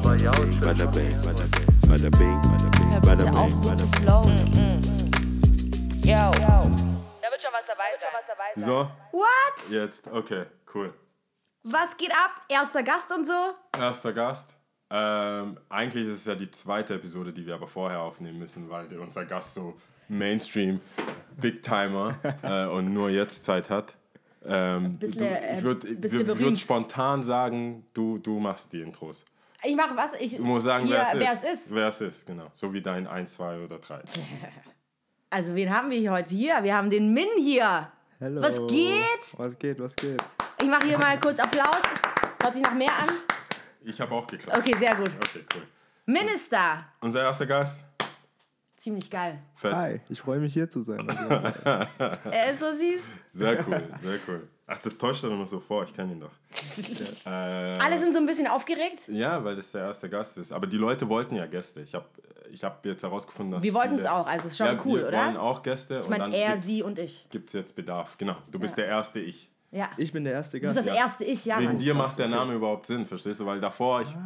bing, bada bing, bada bing, bada bing, bada bing, Hör bada bitte auf, bing, so bada zu bing. flowen. Yo. Da wird schon was dabei sein. So, What? jetzt, okay, cool. Was geht ab? Erster Gast und so? Erster Gast. Ähm, eigentlich ist es ja die zweite Episode, die wir aber vorher aufnehmen müssen, weil der- unser Gast so Mainstream, Big Timer äh, und nur jetzt Zeit hat. Ähm, Bisschen, du, äh, ich würde bisschen würd spontan sagen, du, du machst die Intros. Ich mache was? Ich, Du musst sagen, hier, wer, es, wer ist. Wer es ist, genau. So wie dein 1, 2 oder 3. Also, wen haben wir hier heute hier? Wir haben den Min hier. Hallo. Was geht? Was geht, was geht? Ich mache hier mal kurz Applaus. Hört sich nach mehr an? Ich habe auch geklappt. Okay, sehr gut. Okay, cool. Minister. Unser erster Gast. Ziemlich geil. Fett. Hi, ich freue mich hier zu sein. Er ist so süß. Sehr cool, sehr cool. Ach, das täuscht er noch so vor, ich kenne ihn doch. äh, Alle sind so ein bisschen aufgeregt. Ja, weil das der erste Gast ist. Aber die Leute wollten ja Gäste. Ich habe ich hab jetzt herausgefunden, dass. Wir wollten es auch, also ist schon ja, cool, wir oder? wollen auch Gäste. Ich meine, er, sie und ich. Gibt es jetzt Bedarf. Genau, du bist Ja. der erste Ich. Ja. ich bin der erste du bist Gast. das Ja. erste Ich, ja, Wegen Mann. dir macht der Name überhaupt Sinn, verstehst du? Weil davor, ich, Ah,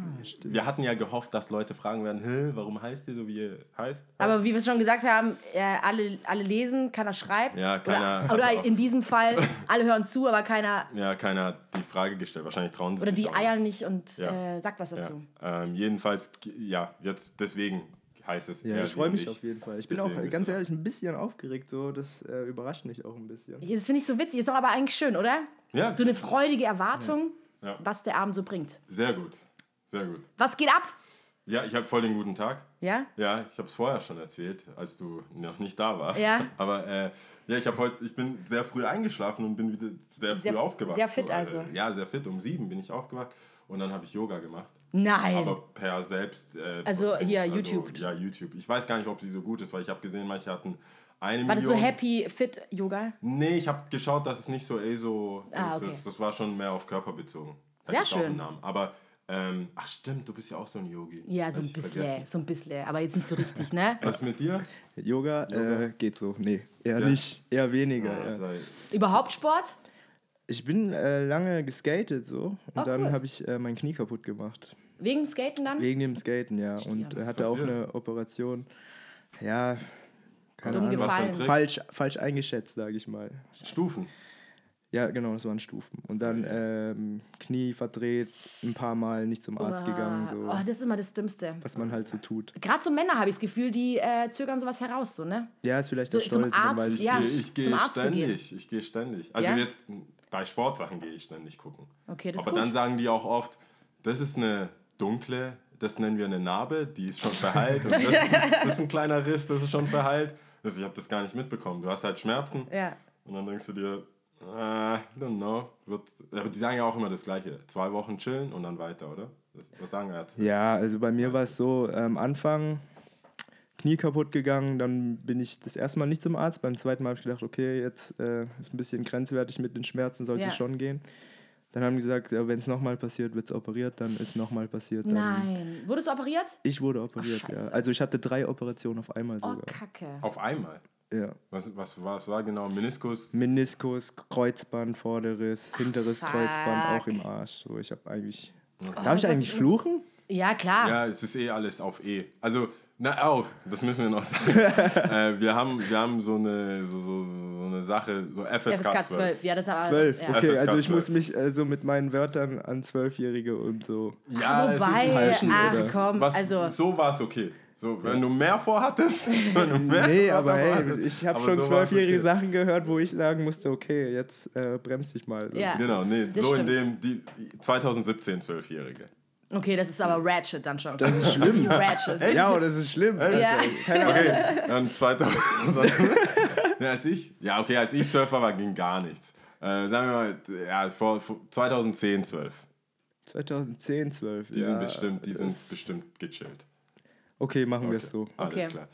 wir hatten ja gehofft, dass Leute fragen werden, Hä, warum heißt ihr so, wie ihr heißt? Aber wie wir schon gesagt haben, äh, alle, alle lesen, keiner schreibt. Ja, keiner- Oder, oder in diesem Fall, alle hören zu, aber keiner. Ja, keiner hat die Frage gestellt. Wahrscheinlich trauen sie Oder sich die auch nicht. eiern nicht und Ja. äh, sagt was Ja. dazu. Ähm, jedenfalls, ja, jetzt deswegen heißt es. Ja, ich freue mich auf jeden Fall. Ich bin Deswegen auch ganz ehrlich ein bisschen aufgeregt. So, das äh, überrascht mich auch ein bisschen. Das finde ich so witzig. Ist doch aber eigentlich schön, oder? Ja, So eine freudige Erwartung, Ja. was der Abend so bringt. sehr gut. Sehr gut. Was geht ab? Ja, ich habe voll den guten Tag. Ja? Ja, ich habe es vorher schon erzählt, als du noch nicht da warst. Ja. Aber äh, ja, ich habe heute, ich bin sehr früh eingeschlafen und bin wieder sehr früh Sehr- aufgewacht. sehr fit So, äh, also. Ja, sehr fit. Um sieben bin ich aufgewacht und dann habe ich Yoga gemacht. Nein. Aber per selbst. Äh, Also hier, YouTube. Ja, YouTube. Ich weiß gar nicht, ob sie so gut ist, weil ich habe gesehen, manche hatten eine War das so Million. Happy Fit Yoga? Nee, ich habe geschaut, dass es nicht so eh so Ah, ist. okay. Das, das war schon mehr auf Körper bezogen. Da Sehr schön. einen Namen. Aber, ähm, ach stimmt, du bist ja auch so ein Yogi. Ja, so ein bisschen, vergessen. so ein bisschen, aber jetzt nicht so richtig, ne? Was mit dir? Yoga, Äh, geht so. Nee, eher Ja? nicht. Eher weniger. Ja, ja. sei- Überhaupt Sport? Ich bin äh, lange geskatet so und Oh, dann cool. habe ich äh, mein Knie kaputt gemacht. Wegen dem Skaten dann? Wegen dem Skaten, ja. Und äh, hatte auch eine Operation. Ja, keine Dumm Ahnung. Gefallen. Falsch, falsch eingeschätzt, sage ich mal. Stufen. Ja, genau, das waren Stufen. Und dann ähm, Knie verdreht, ein paar Mal nicht zum Arzt gegangen, so Oh, das ist immer das Dümmste. was man halt so tut. Gerade so Männer habe ich das Gefühl, die äh, zögern sowas heraus, so, ne? Ja, ist vielleicht So der zum Stolz, dann Arzt, weiß ich ja. nicht. Ich, gehe zum Arzt zu gehen. ständig. Ich gehe ständig. Also Ja? jetzt bei Sportsachen gehe ich ständig gucken. Okay, das ist Aber gut. dann sagen die auch oft, das ist eine dunkle, das nennen wir eine Narbe, die ist schon verheilt. und das, ist, das ist ein kleiner Riss, das ist schon verheilt. Also ich habe das gar nicht mitbekommen. Du hast halt Schmerzen Ja. und dann denkst du dir, äh, don't know. Wird, aber die sagen ja auch immer das Gleiche. Zwei Wochen chillen und dann weiter, oder? Das, was sagen Ärzte? Ja, also bei mir war es so, am Anfang Knie kaputt gegangen, dann bin ich das erste Mal nicht zum Arzt. Beim zweiten Mal habe ich gedacht, okay, jetzt äh, ist ein bisschen grenzwertig mit den Schmerzen, sollte Ja. schon gehen. Dann haben die gesagt, ja, wenn es nochmal passiert, wird es operiert, dann ist nochmal passiert. Dann Nein. Wurdest du operiert? Ich wurde operiert, ja. Scheiße. Also ich hatte drei Operationen auf einmal Oh, sogar. Kacke. Auf einmal. ja. Was, was, was war genau? Meniskus? Meniskus, Kreuzband, vorderes, hinteres fuck. Kreuzband, auch im Arsch. So, ich habe eigentlich. Darf ich Oh, das eigentlich fluchen? Ja, klar. Ja, es ist eh alles auf E. Also, na, oh, das müssen wir noch sagen. äh, wir, haben, wir haben so eine, so, so, so eine Sache, so FSK, FSK 12. 12. Ja, das ist aber. Zwölf, Ja. okay, FSK also ich 12. muss mich äh, so mit meinen Wörtern an Zwölfjährige und so. Ja, es ist Wobei, inzwischen- ach oder? komm, was, also. So war es okay. So, wenn du mehr vorhattest, wenn du mehr Nee, aber hey, ich habe schon so zwölfjährige okay. Sachen gehört, wo ich sagen musste, okay, jetzt äh, bremst dich mal. So. Ja. Genau, nee, so in stimmt. dem, die 2017 Zwölfjährige. Okay, das ist aber Ratchet dann schon. Das ist schlimm. Ratchet. Ja, und das ist schlimm. Ja. Keine Ahnung. Okay, dann 2000. ja, als ich, ja, okay, als ich 12 war, war, ging gar nichts. Äh, sagen wir mal, ja, vor, vor 2010, 12. 2010, 12. Die ja, sind bestimmt, die sind bestimmt gechillt. Okay, machen wir es so. Alles Okay. klar.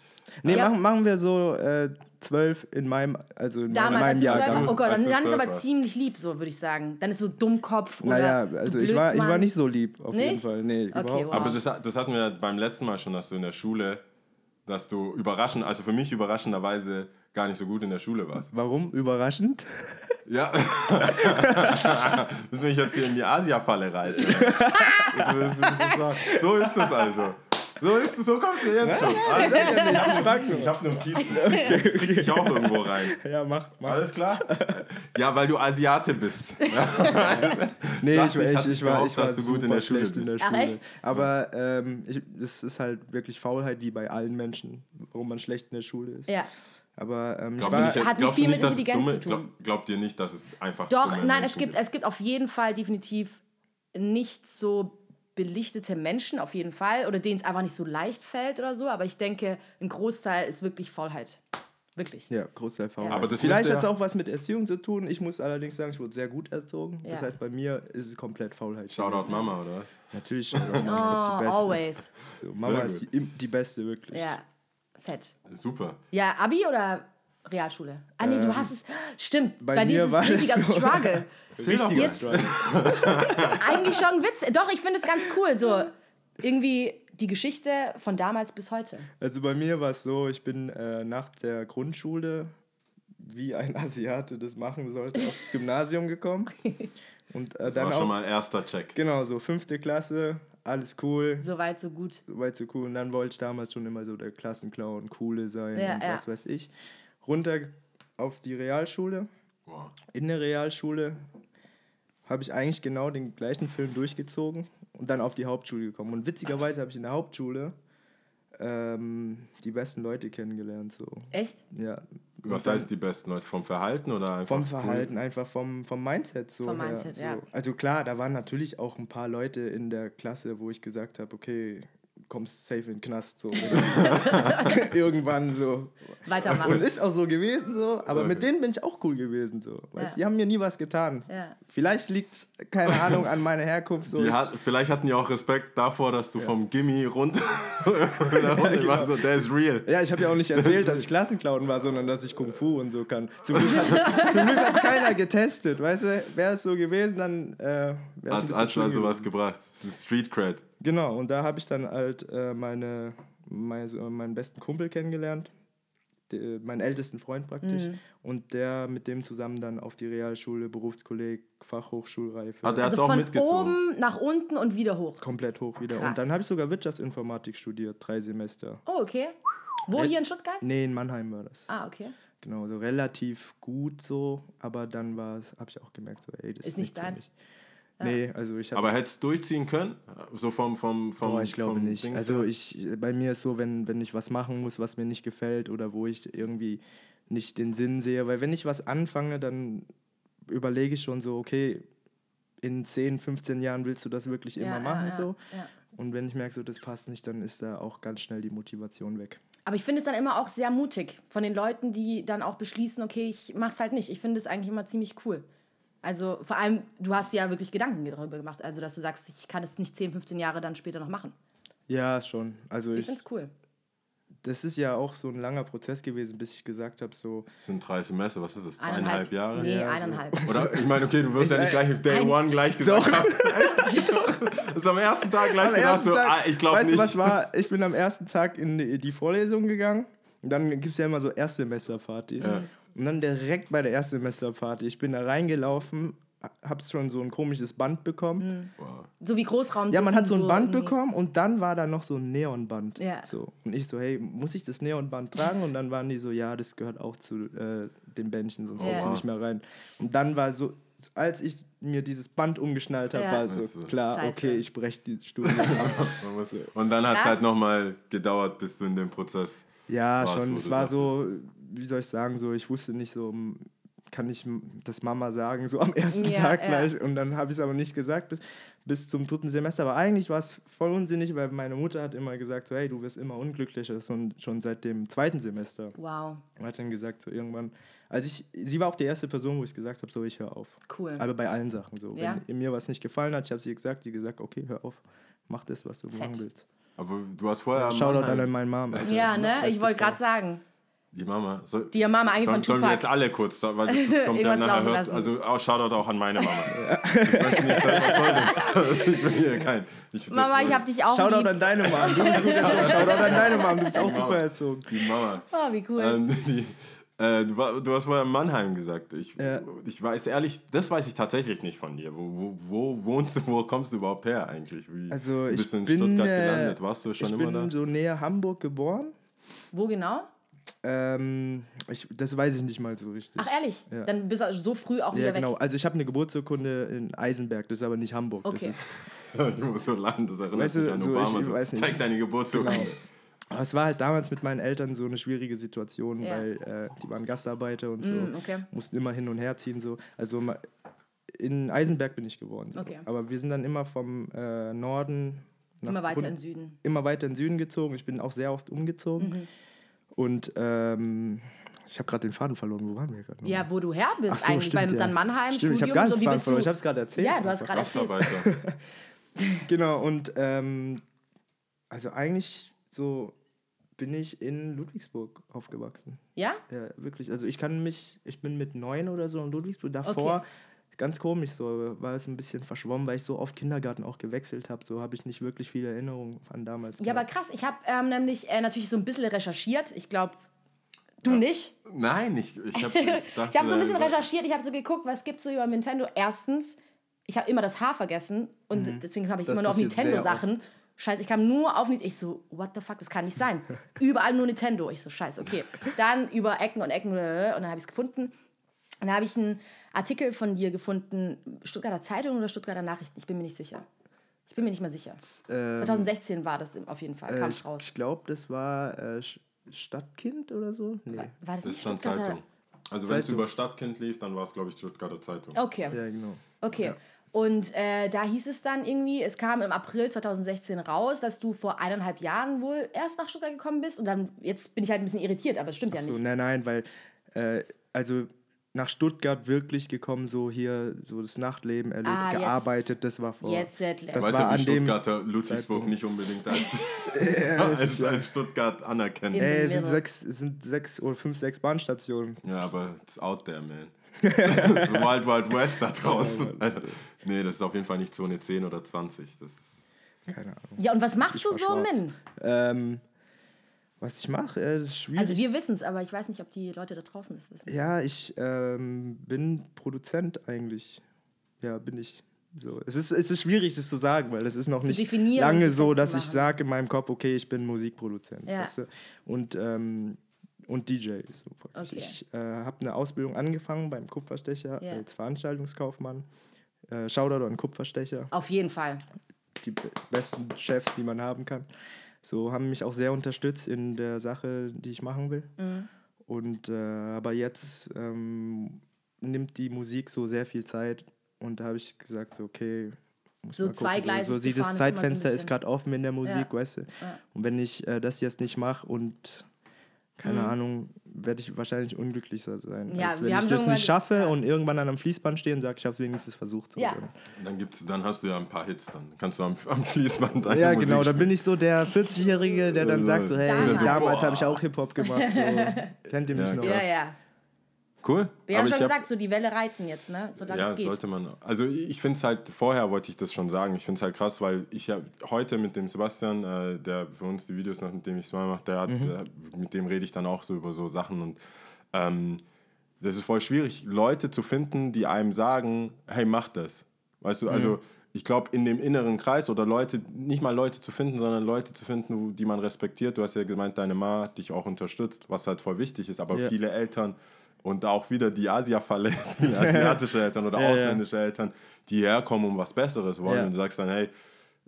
Nee, Ja. machen, machen wir so äh, 12 in meinem, also in Damals, als meinem du zwölf Jahrgang. warst. Oh Gott, dann, dann ist zwölf aber warst. ziemlich lieb, so würde ich sagen. Dann ist so Dummkopf oder. Naja, du also ich war, ich war nicht so lieb, auf jeden Nicht? Fall. Nee, Okay, überhaupt wow. Aber das, das hatten wir beim letzten Mal schon, dass du in der Schule dass du überraschend, also für mich überraschenderweise gar nicht so gut in der Schule warst. Warum? Überraschend. Ja. Müssen wir jetzt hier in die Asia-Falle reiten? So ist es- so ist es also. So ist so kommst du jetzt schon. Also, ich habe Notizen. Ich auch irgendwo rein. Ja, mach, mach. Alles klar? Ja, weil du Asiate bist. Nee, ich, ich, ich, ich, war, ich war dass du gut in der Schule schlecht in bist. der Ach, Schule. echt? Aber ähm, ich, ist halt wirklich Faulheit wie bei allen Menschen, warum man schlecht in der Schule ist. Ja. Aber ähm, ich war, nicht, Hat nicht viel mit es Intelligenz dumme, zu tun. Glaub, glaubt ihr nicht, dass es einfach Doch, dumme nein, es Menschen gibt, es gibt auf jeden Fall definitiv nicht so belichtete Menschen, auf jeden Fall, oder denen es einfach nicht so leicht fällt oder so, aber ich denke, ein Großteil ist wirklich Faulheit. Wirklich. ja, Großteil Faulheit. Ja. Aber das Vielleicht hat es ja- auch was mit Erziehung zu tun. Ich muss allerdings sagen, ich wurde sehr gut erzogen. Das Ja. heißt, bei mir ist es komplett Faulheit. Shoutout. Mama, oder was? Natürlich, Oh, Mama ist die Beste. always. So, Mama ist die, die Beste, wirklich. Ja, fett. Super. Ja, Abi oder Realschule? Ah, nee, du hast es. Stimmt, bei, bei dir ist war es das richtiger so. Struggle. Richtiger Jetzt- Struggle. Eigentlich schon ein Witz. Doch, ich finde es ganz cool. So irgendwie die Geschichte von damals bis heute. Also bei mir war es so, ich bin äh, nach der Grundschule, wie ein Asiate das machen sollte, aufs Gymnasium gekommen. Und äh, Das dann war schon auch, mal erster Check. genau, so fünfte Klasse, alles cool, So weit, so gut. soweit so cool. Und dann wollte ich damals schon immer so der Klassenclown, coole sein Ja, und ja. was weiß ich. Runter auf die Realschule. Wow. In der Realschule habe ich eigentlich genau den gleichen Film durchgezogen und dann auf die Hauptschule gekommen. Und witzigerweise habe ich in der Hauptschule ähm, die besten Leute kennengelernt. So. Echt? Ja. Was dann heißt die besten Leute? Vom Verhalten oder einfach? Vom cool? Verhalten, einfach vom, vom Mindset. So Vom her, Mindset, so. ja. Also klar, da waren natürlich auch ein paar Leute in der Klasse, wo ich gesagt habe, okay, kommst safe in den Knast. So. Irgendwann so. Weitermachen. Und ist auch so gewesen, so. Aber Okay. mit denen bin ich auch cool gewesen, so. Weißt, Ja. Die haben mir nie was getan. Ja. Vielleicht liegt es, keine Ahnung, an meiner Herkunft. So. Hat, vielleicht hatten die auch Respekt davor, dass du vom Gimmi runter. Ich war so, der ist real. ja, ich habe ja auch nicht erzählt, dass ich Klassenclown war, sondern dass ich Kung Fu und so kann. Zum Glück hat zum Glück hat's keiner getestet, weißt du? Wäre es so gewesen, dann äh, Hat, hat schlimm also was gewesen. gebracht. Das ist Street Cred. Genau, und da habe ich dann halt äh, meine, meine, meinen besten Kumpel kennengelernt, de, meinen ältesten Freund praktisch. Mhm. Und der mit dem zusammen dann auf die Realschule, Berufskolleg, Fachhochschulreife. Ah, der Also auch von mitgezogen. oben nach unten und wieder hoch. komplett hoch wieder. Krass. Und dann habe ich sogar Wirtschaftsinformatik studiert, drei Semester. Oh, okay. Wo hier in Stuttgart? Nee, in Mannheim war das. Ah, okay. Genau, so relativ gut so, aber dann war es, habe ich auch gemerkt, so, ey, das Ist ist, nicht deins? Mich. Nee, also ich habe Aber hättest du durchziehen können? So vom. vom, vom Boah, ich glaube vom nicht. Dings Also ich, bei mir ist so, wenn, wenn ich was machen muss, was mir nicht gefällt oder wo ich irgendwie nicht den Sinn sehe, weil wenn ich was anfange, dann überlege ich schon so, okay, in 10, 15 Jahren willst du das wirklich immer Ja, machen ja, ja, so. ja. Und wenn ich merke, so das passt nicht, dann ist da auch ganz schnell die Motivation weg. Aber ich finde es dann immer auch sehr mutig von den Leuten, die dann auch beschließen, okay, ich mach's halt nicht. Ich finde es eigentlich immer ziemlich cool. Also vor allem, du hast dir ja wirklich Gedanken darüber gemacht, also dass du sagst, ich kann es nicht 10, 15 Jahre dann später noch machen. Ja, schon. Also Ich ich, finde es cool. das ist ja auch so ein langer Prozess gewesen, bis ich gesagt habe, so, Das sind drei Semester, was ist das? Eineinhalb. Dreieinhalb Jahre? Nee, Ja, so. eineinhalb. Oder ich meine, okay, du wirst ja nicht gleich mit Day Ein- One gleich gesagt haben. Das ist am ersten Tag gleich Am gedacht, ersten so, Tag- ah, ich glaube weißt nicht. du, was war? Ich bin am ersten Tag in die, die Vorlesung gegangen. Und dann gibt es ja immer so Erstsemesterpartys. Ja. Und dann direkt bei der Erstsemesterparty, ich bin da reingelaufen, hab schon so ein komisches Band bekommen. Wow. So wie Großraum. Ja, man hat so ein Band irgendwie. bekommen und dann war da noch so ein Neonband. Ja. So. Und ich so, hey, muss ich das Neonband tragen? Und dann waren die so, ja, das gehört auch zu äh, den Bändchen, sonst Ja. kommst du nicht mehr rein. Und dann war so, als ich mir dieses Band umgeschnallt habe, Ja. war so Weißt du, klar, Scheiße. okay, ich breche die Studie Und dann hat es halt nochmal gedauert, bis du in dem Prozess. Ja, war's, schon. Es war so, wie soll ich sagen, so, ich wusste nicht so, kann ich das Mama sagen, so am ersten Ja, Tag ja. gleich. Und dann habe ich es aber nicht gesagt bis, bis zum dritten Semester. Aber eigentlich war es voll unsinnig, weil meine Mutter hat immer gesagt, so, hey, du wirst immer unglücklicher, schon, schon seit dem zweiten Semester. Wow, Und hat dann gesagt, so irgendwann, also ich, sie war auch die erste Person, wo ich gesagt habe, so, ich höre auf. cool. Aber bei allen Sachen so. Ja. Wenn mir was nicht gefallen hat, ich habe sie gesagt, die gesagt, okay, hör auf, mach das, was du machen willst. Aber du hast vorher. Shoutout an meine Mom. Alter. ja, ne? Ich wollte gerade sagen. Die Mama. Soll, Die Mama eigentlich sollen, von sollen wir Tupac. jetzt alle kurz, weil das, das kommt ja nachher hört. Also auch Shoutout auch an meine Mama. Ich möchte nicht, was soll das? Ich bin hier kein. Ich, Mama, ich hab dich auch Shoutout lieb. an deine Mom. Du bist gut erzogen. Shoutout an deine Mom. Du bist auch super erzogen. Die Mama. Oh, wie cool. Ähm, die, äh, du, war, du hast vorher Mannheim gesagt. Ich, Ja. ich weiß ehrlich, das weiß ich tatsächlich nicht von dir. Wo, wo, wo wohnst du, wo kommst du überhaupt her eigentlich? Wie, Also du ich bist in bin, Stuttgart äh, gelandet. Warst du schon ich immer bin da? so näher Hamburg geboren. Wo genau? Ähm, ich, das weiß ich nicht mal so richtig. Ach, ehrlich? Ja. Dann bist du so früh auch ja, wieder genau. weg. Also ich habe eine Geburtsurkunde in Eisenberg, das ist aber nicht Hamburg. Okay. Das ist, du musst so lachen, das erinnert Weißt du, mich an so, Obama. ich so, weiß nicht. Zeig deine Geburtsurkunde. Genau. aber es war halt damals mit meinen Eltern so eine schwierige Situation, Ja. weil äh, die waren Gastarbeiter und so, Mm, okay. mussten immer hin und her ziehen. So. Also in Eisenberg bin ich geboren. So. Okay. Aber wir sind dann immer vom äh, Norden nach Immer weiter Grund- in den Süden. immer weiter in den Süden gezogen. Ich bin auch sehr oft umgezogen. Mhm. Und ähm, ich habe gerade den Faden verloren. Wo waren wir gerade? noch? Ja, wo du her bist so, eigentlich, stimmt, weil ja. dann Mannheim, Stimmt, ich Studium habe gar und nicht so, wie Faden bist du? Ich habe es gerade erzählt. Ja, du hast gerade erzählt. Genau, und ähm, also eigentlich so bin ich in Ludwigsburg aufgewachsen. Ja? Ja, wirklich. Also ich kann mich, ich bin mit neun oder so in Ludwigsburg. Davor, Okay. Ganz komisch so, war es ein bisschen verschwommen, weil ich so oft Kindergarten auch gewechselt habe. So habe ich nicht wirklich viele Erinnerungen an damals. Ja, aber krass. Ich habe ähm, nämlich äh, natürlich so ein bisschen recherchiert. Ich glaube, du nicht. Nein, ich, ich habe Ich habe so ein bisschen recherchiert. Ich habe so geguckt, was gibt es so über Nintendo. Erstens, ich habe immer das H vergessen und deswegen habe ich Mhm. Das immer nur auf Nintendo-Sachen. Scheiße, ich kam nur auf Nintendo. Ich so, what the fuck, das kann nicht sein. Überall nur Nintendo. Ich so, scheiße, okay. Dann über Ecken und Ecken und dann habe ich es gefunden. Und dann habe ich einen Artikel von dir gefunden, Stuttgarter Zeitung oder Stuttgarter Nachrichten, ich bin mir nicht sicher. Ich bin mir nicht mal sicher. Ähm, 2016 war das auf jeden Fall, kam äh, ich raus. ich glaube, das war äh, Stadtkind oder so. Nee. War das Das nicht ist schon Stuttgarter? Zeitung. Also wenn es über Stadtkind lief, dann war es, glaube ich, Stuttgarter Zeitung. Okay. Ja, genau. Okay. Und äh, da hieß es dann irgendwie, es kam im April 2016 raus, dass du vor eineinhalb Jahren wohl erst nach Stuttgart gekommen bist. Und dann, jetzt bin ich halt ein bisschen irritiert, aber es stimmt ja So, nicht. nein, nein, weil, äh, also nach Stuttgart wirklich gekommen, so hier, so das Nachtleben erlebt, Ah, jetzt- gearbeitet, das war vor. Jetzt Settler. Das weißt war du, wie an dem Stuttgarter Ludwigsburg Zeitpunkt. nicht unbedingt als, als, als Stuttgart anerkennen. Ey, es sind sechs, es sind sechs oder fünf, sechs Bahnstationen. Ja, aber it's out there, man. so Wild Wild West da draußen. Alter. Nee, das ist auf jeden Fall nicht Zone 10 oder 20. Das ist Keine Ahnung. Ja, und was machst Ich du so. Min? Ähm, was ich mache, das ist schwierig. Also wir wissen es, aber ich weiß nicht, ob die Leute da draußen es wissen. Ja, ich ähm, bin Produzent eigentlich. Ja, bin ich. So. Es, ist, es ist schwierig, das zu sagen, weil es ist noch nicht lange so, dass ich sage in meinem Kopf, okay, ich bin Musikproduzent. Ja. Weißt du? Und, ähm, und DJ. So. Okay. Ich äh, habe eine Ausbildung angefangen beim Kupferstecher Ja. als Veranstaltungskaufmann. Äh, Shoutout an Kupferstecher. Auf jeden Fall. die be- besten Chefs, die man haben kann. So haben mich auch sehr unterstützt in der Sache, die ich machen will. Mhm. Und äh, aber jetzt ähm, nimmt die Musik so sehr viel Zeit und da habe ich gesagt, so, okay. Muss So gucken, zweigleisig so, so ist immer so Zeitfenster ist gerade offen in der Musik, Ja. weißt du. Ja. Und wenn ich äh, das jetzt nicht mache und keine Mhm. Ahnung, werde ich wahrscheinlich unglücklicher sein. Ja, als wenn ich das nicht schaffe ja. und irgendwann an einem Fließband stehe und sage, ich habe es wenigstens versucht. So. Ja. dann, gibt's, dann hast du ja ein paar Hits. Dann kannst du am, am Fließband deine Ja, Musik genau, dann bin ich so der 40-Jährige, der dann Also, sagt so, hey, Damals. damals habe ich auch Hip-Hop gemacht. So. Kennt ihr mich Ja, noch? Ja, ja. Cool. Wir haben schon hab- gesagt, so die Welle reiten jetzt, ne? Solange Ja, es geht. sollte man. Also ich finde es halt, vorher wollte ich das schon sagen, ich finde es halt krass, weil ich ja heute mit dem Sebastian, äh, der für uns die Videos macht, mit dem ich es mal mache, der hat, der, mit dem rede ich dann auch so über so Sachen und ähm, das ist voll schwierig, Leute zu finden, die einem sagen, hey, mach das. Weißt du, also ich glaube, in dem inneren Kreis oder Leute, nicht mal Leute zu finden, sondern Leute zu finden, die man respektiert. Du hast ja gemeint, deine Ma hat dich auch unterstützt, was halt voll wichtig ist, aber Ja. viele Eltern und auch wieder die viele asiatische Eltern oder Ja, ja. ausländische Eltern, die herkommen und was Besseres wollen. Ja. Und du sagst dann, hey,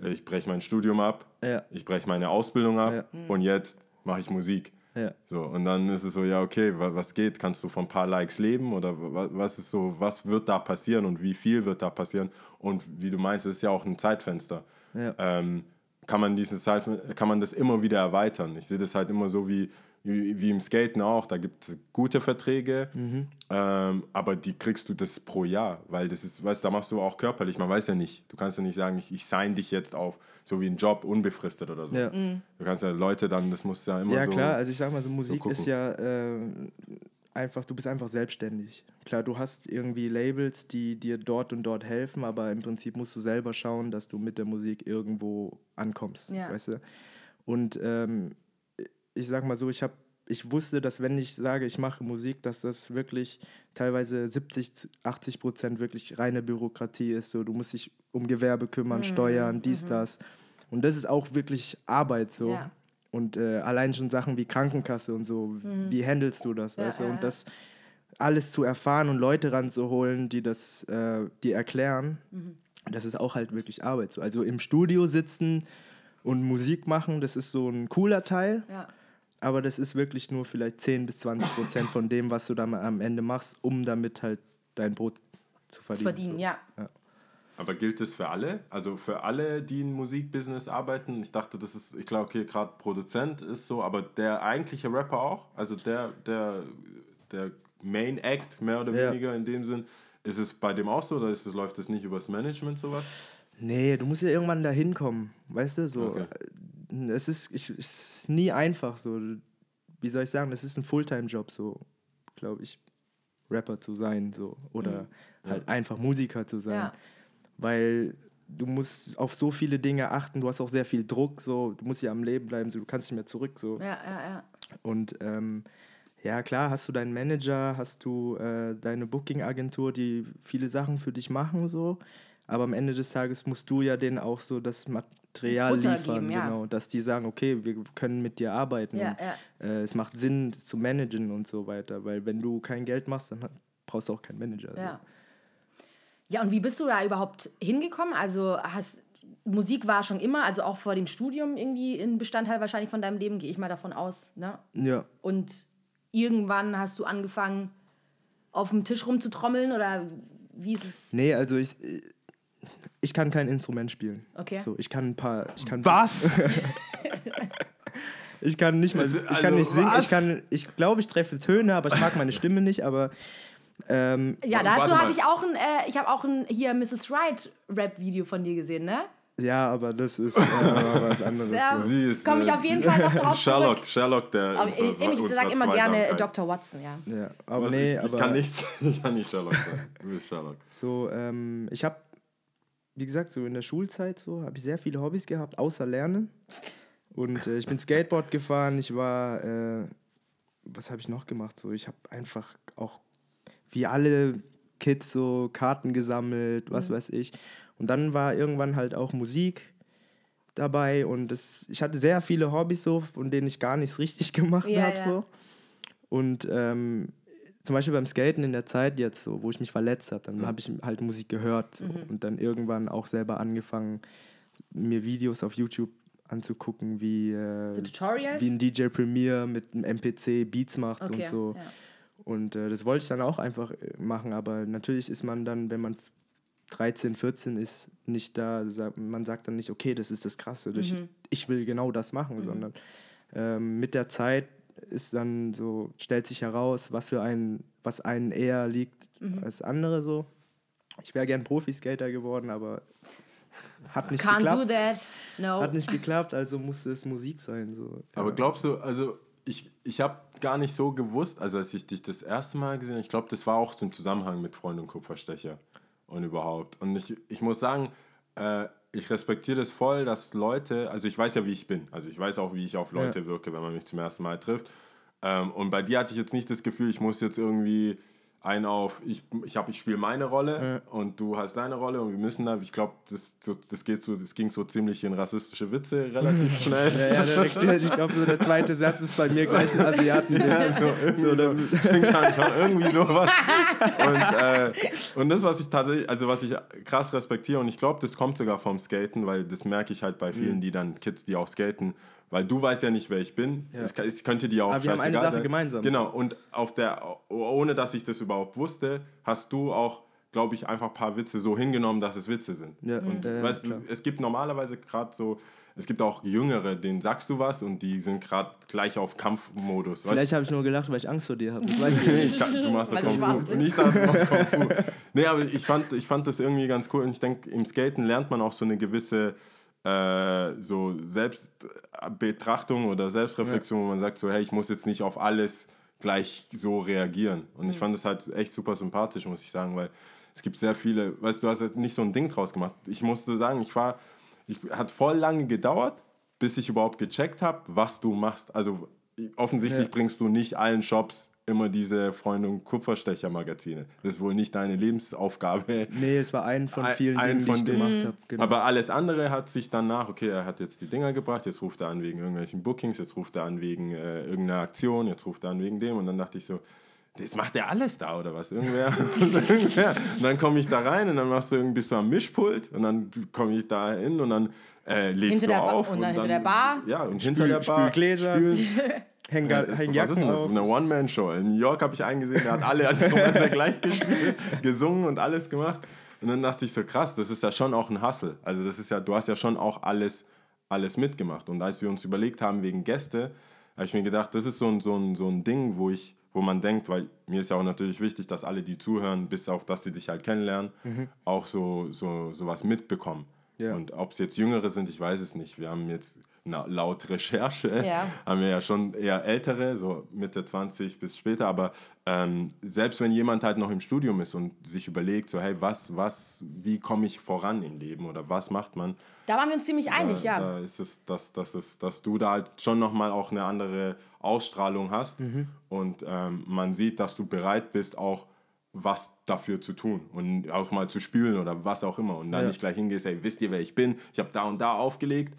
ich breche mein Studium ab, Ja. ich breche meine Ausbildung ab Ja. und jetzt mache ich Musik. Ja. So, und dann ist es so, ja, okay, wa- was geht? Kannst du von ein paar Likes leben oder wa- was ist so, was wird da passieren und wie viel wird da passieren? Und wie du meinst, es ist ja auch ein Zeitfenster. Ja. Ähm, kann man dieses Zeit, kann man das immer wieder erweitern? Ich sehe das halt immer so wie, wie, im Skaten auch, da gibt es gute Verträge, Mhm. ähm, aber die kriegst du das pro Jahr, weil das ist, weißt du, da machst du auch körperlich, man weiß ja nicht. Du kannst ja nicht sagen, ich, ich sign dich jetzt auf, so wie ein Job, unbefristet oder so. Ja. Mhm. Du kannst ja Leute dann, das muss ja immer Ja, so. klar, also ich sag mal so, Musik gucken. ist ja äh, einfach, du bist einfach selbstständig. Klar, du hast irgendwie Labels, die dir dort und dort helfen, aber im Prinzip musst du selber schauen, dass du mit der Musik irgendwo ankommst, Ja. weißt du? Und ähm, ich sag mal so, ich habe ich wusste, dass wenn ich sage, ich mache Musik, dass das wirklich teilweise 70, zu 80 Prozent wirklich reine Bürokratie ist. So, du musst dich um Gewerbe Mhm, kümmern, Steuern, dies, das. Und das ist auch wirklich Arbeit so. Ja. Und äh, allein schon Sachen wie Krankenkasse und so, wie handelst du das, Mhm. Ja, weißt du? Und das alles zu erfahren und Leute ranzuholen, die das äh, die erklären, Mhm. das ist auch halt wirklich Arbeit. So. Also im Studio sitzen und Musik machen, das ist so ein cooler Teil, Ja. Aber das ist wirklich nur vielleicht 10 bis 20 Prozent von dem, was du dann am Ende machst, um damit halt dein Brot zu verdienen. Zu verdienen, so. ja. Aber gilt das für alle? Also für alle, die im Musikbusiness arbeiten? Ich dachte, das ist, ich glaube, okay, gerade Produzent ist so, aber der eigentliche Rapper auch? Also der, der, der Main Act, mehr oder Ja. weniger in dem Sinn, ist es bei dem auch so oder ist es, läuft das nicht übers Management sowas? Nee, du musst ja irgendwann da hinkommen, weißt du? So, Okay. Es, ist, ich, es ist nie einfach so. Wie soll ich sagen, das ist ein Fulltime-Job, so, glaube ich, Rapper zu sein, so. Oder halt einfach Musiker zu sein. Ja. Weil du musst auf so viele Dinge achten, du hast auch sehr viel Druck, so, du musst ja am Leben bleiben, so, du kannst nicht mehr zurück, so. Ja, ja, ja. Und ähm, ja, klar, hast du deinen Manager, hast du äh, deine Booking-Agentur, die viele Sachen für dich machen, so. Aber am Ende des Tages musst du ja denen auch so das Material Das liefern, geben, ja. genau. Dass die sagen, okay, wir können mit dir arbeiten. Ja, und. Äh, es macht Sinn, das zu managen und so weiter. Weil wenn du kein Geld machst, dann brauchst du auch keinen Manager. so. Ja. Ja, und wie bist du da überhaupt hingekommen? Also hast Musik war schon immer, also auch vor dem Studium irgendwie ein Bestandteil wahrscheinlich von deinem Leben, gehe ich mal davon aus. Ne? ja. Und irgendwann hast du angefangen, auf dem Tisch rumzutrommeln oder wie ist es? Nee, also ich, ich kann kein Instrument spielen. Okay. So, ich kann ein paar. Ich kann, Was? Ich kann nicht mal, Also- ich kann nicht also singen. was? Ich kann, ich glaube, ich treffe Töne, aber ich mag meine Stimme nicht. Aber ähm, Ja, dazu habe ich auch ein, äh, ich habe auch ein hier Mrs. Right Rap-Video von dir gesehen, ne? ja, aber das ist äh, was anderes. Ja. so. Sie ist, Komme ich äh, auf jeden Fall noch drauf Sherlock, zurück. Sherlock, der Aber ich, unserer- ich, ich sage immer gerne. Dr. Watson, ja. Ja, aber Was, nee, ich, ich aber kann nichts, ich kann nicht Sherlock sein. Du bist Sherlock. so, ähm, ich habe, wie gesagt, so in der Schulzeit so habe ich sehr viele Hobbys gehabt, außer Lernen. Und äh, ich bin Skateboard gefahren. Ich war, äh, was habe ich noch gemacht? So, ich habe einfach auch wie alle Kids so Karten gesammelt, was weiß ich. Und dann war irgendwann halt auch Musik dabei und das, ich hatte sehr viele Hobbys so, von denen ich gar nichts richtig gemacht Ja, habe ja. so. Und ähm, zum Beispiel beim Skaten in der Zeit jetzt so, wo ich mich verletzt habe, dann habe ich halt Musik gehört so. und dann irgendwann auch selber angefangen, mir Videos auf YouTube anzugucken, wie, äh, So wie ein DJ Premier mit einem MPC Beats macht Okay, und so. ja. Und äh, das wollte ich dann auch einfach äh, machen, aber natürlich ist man dann, wenn man 13, 14 ist, nicht da, man sagt dann nicht, okay, das ist das Krasse, ich, Mhm. ich will genau das machen, sondern ähm, mit der Zeit ist dann so, stellt sich heraus, was für einen, was einen eher liegt Mhm. als andere so. Ich wäre gern Profiskater geworden, aber hat nicht Can't geklappt. do that. No. Hat nicht geklappt, also musste es Musik sein. So. Aber Ja. glaubst du, also ich, ich habe gar nicht so gewusst, also als ich dich das erste Mal gesehen habe, ich glaube, das war auch zum Zusammenhang mit Freund und Kupferstecher und überhaupt. Und ich, ich muss sagen, äh, ich respektiere das voll, dass Leute, also ich weiß ja, wie ich bin, also ich weiß auch, wie ich auf Leute wirke, wenn man mich zum ersten Mal trifft. Ähm, und bei dir hatte ich jetzt nicht das Gefühl, ich muss jetzt irgendwie ein auf, ich, ich, hab- ich spiele meine Rolle und du hast deine Rolle und wir müssen da, ich glaube, das, das, geht so, das ging so ziemlich in rassistische Witze relativ schnell. Ja, ja, direkt, ich glaube, so der zweite Satz ist bei mir gleich ein Asiaten. Ja, so, irgendwie so, so, irgendwie sowas. Und, äh, und das, was ich tatsächlich, also was ich krass respektiere, und ich glaube, das kommt sogar vom Skaten, weil das merke ich halt bei Mhm. vielen, die dann, Kids, die auch skaten, weil du weißt ja nicht, wer ich bin. Es, kann- es könnte dir auch Aber wir haben eine Sache sein. gemeinsam. Genau, und auf der, ohne dass ich das überhaupt wusste, hast du auch glaube ich, einfach ein paar Witze so hingenommen, dass es Witze sind. Ja, Und äh, weißt du, es gibt normalerweise gerade so, es gibt auch Jüngere, denen sagst du was und die sind gerade gleich auf Kampfmodus. Vielleicht habe ich nur gelacht, weil ich Angst vor dir habe. Ich ich du machst du Kung Fu. Nicht, dass du machst Kung Fu. Nee, aber ich fand, ich fand das irgendwie ganz cool und ich denke, im Skaten lernt man auch so eine gewisse äh, so Selbstbetrachtung oder Selbstreflexion, wo man sagt so, hey, ich muss jetzt nicht auf alles gleich so reagieren. Und ich fand das halt echt super sympathisch, muss ich sagen, weil es gibt sehr viele, weißt du, du hast halt nicht so ein Ding draus gemacht. Ich musste sagen, ich war, ich hat voll lange gedauert, bis ich überhaupt gecheckt habe, was du machst. Also offensichtlich Ja. bringst du nicht allen Shops immer diese Freunde und Kupferstecher-Magazine. Das ist wohl nicht deine Lebensaufgabe. Nee, es war ein von Ein- vielen ein Dingen, von die ich gemacht habe. Genau. Aber alles andere hat sich danach, okay, er hat jetzt die Dinger gebracht, jetzt ruft er an wegen irgendwelchen Bookings, jetzt ruft er an wegen äh, irgendeiner Aktion, jetzt ruft er an wegen dem und dann dachte ich so, jetzt macht er alles da oder was? Irgendwer. irgendwer. Und dann komme ich da rein und dann machst du irgendwie, bist du am Mischpult und dann komme ich da hin und dann äh, legst Hinter du der Ba- auf. und dann hinter der Bar. Ja, und Spül- hinter der Bar. spül Gläser. spülen. Häng, Ja, häng was ist denn das? Eine One-Man-Show. In New York habe ich einen gesehen, der hat alle Instrumente gleich gespielt, gesungen und alles gemacht. Und dann dachte ich so, krass, das ist ja schon auch ein Hustle. Also das ist ja, du hast ja schon auch alles, alles mitgemacht. Und als wir uns überlegt haben wegen Gäste, habe ich mir gedacht, das ist so ein, so ein, so ein Ding, wo ich wo man denkt, weil mir ist ja auch natürlich wichtig, dass alle, die zuhören, bis auch, dass sie dich halt kennenlernen, auch so, so sowas mitbekommen. Ja. Und ob es jetzt Jüngere sind, ich weiß es nicht. Wir haben jetzt na, laut Recherche Ja. haben wir ja schon eher ältere, so Mitte 20 bis später, aber ähm, selbst wenn jemand halt noch im Studium ist und sich überlegt, so hey, was, was, wie komme ich voran im Leben oder was macht man, Da waren wir uns ziemlich einig, da, ja. da ist es, dass, dass, es, dass du da halt schon nochmal auch eine andere Ausstrahlung hast und ähm, man sieht, dass du bereit bist, auch was dafür zu tun und auch mal zu spielen oder was auch immer und dann Ja. nicht gleich hingehst, ey, wisst ihr, wer ich bin? Ich habe da und da aufgelegt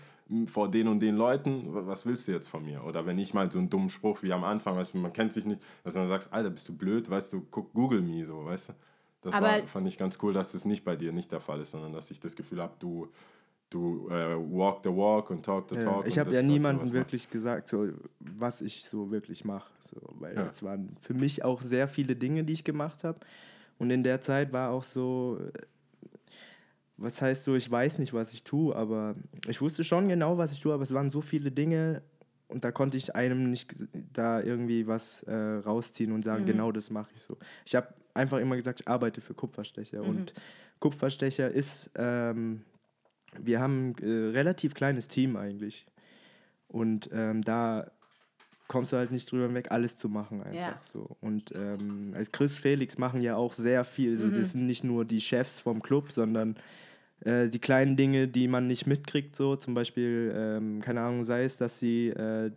vor den und den Leuten, wa- was willst du jetzt von mir? Oder wenn ich mal so einen dummen Spruch wie am Anfang, weißt du, man kennt sich nicht, dass du dann sagst, Alter, bist du blöd, weißt du, guck, google me, so, weißt du? Das Aber- war, fand ich ganz cool, dass das nicht bei dir nicht der Fall ist, sondern dass ich das Gefühl habe, du, du äh, walk the walk und talk the Ja, talk. ich habe ja niemandem wirklich gesagt, so, was ich so wirklich mache. So, weil Ja. es waren für mich auch sehr viele Dinge, die ich gemacht habe. Und in der Zeit war auch so, was heißt so, ich weiß nicht, was ich tue, aber ich wusste schon genau, was ich tue, aber es waren so viele Dinge und da konnte ich einem nicht da irgendwie was äh, rausziehen und sagen, genau das mache ich so. Ich habe einfach immer gesagt, ich arbeite für Kupferstecher und Kupferstecher ist, ähm, wir haben ein äh, relativ kleines Team eigentlich und ähm, da kommst du halt nicht drüber weg, alles zu machen einfach Ja. so. Und ähm, als Chris Felix machen ja auch sehr viel. So, Das sind nicht nur die Chefs vom Club, sondern äh, die kleinen Dinge, die man nicht mitkriegt, so zum Beispiel, ähm, keine Ahnung, sei es, dass sie äh,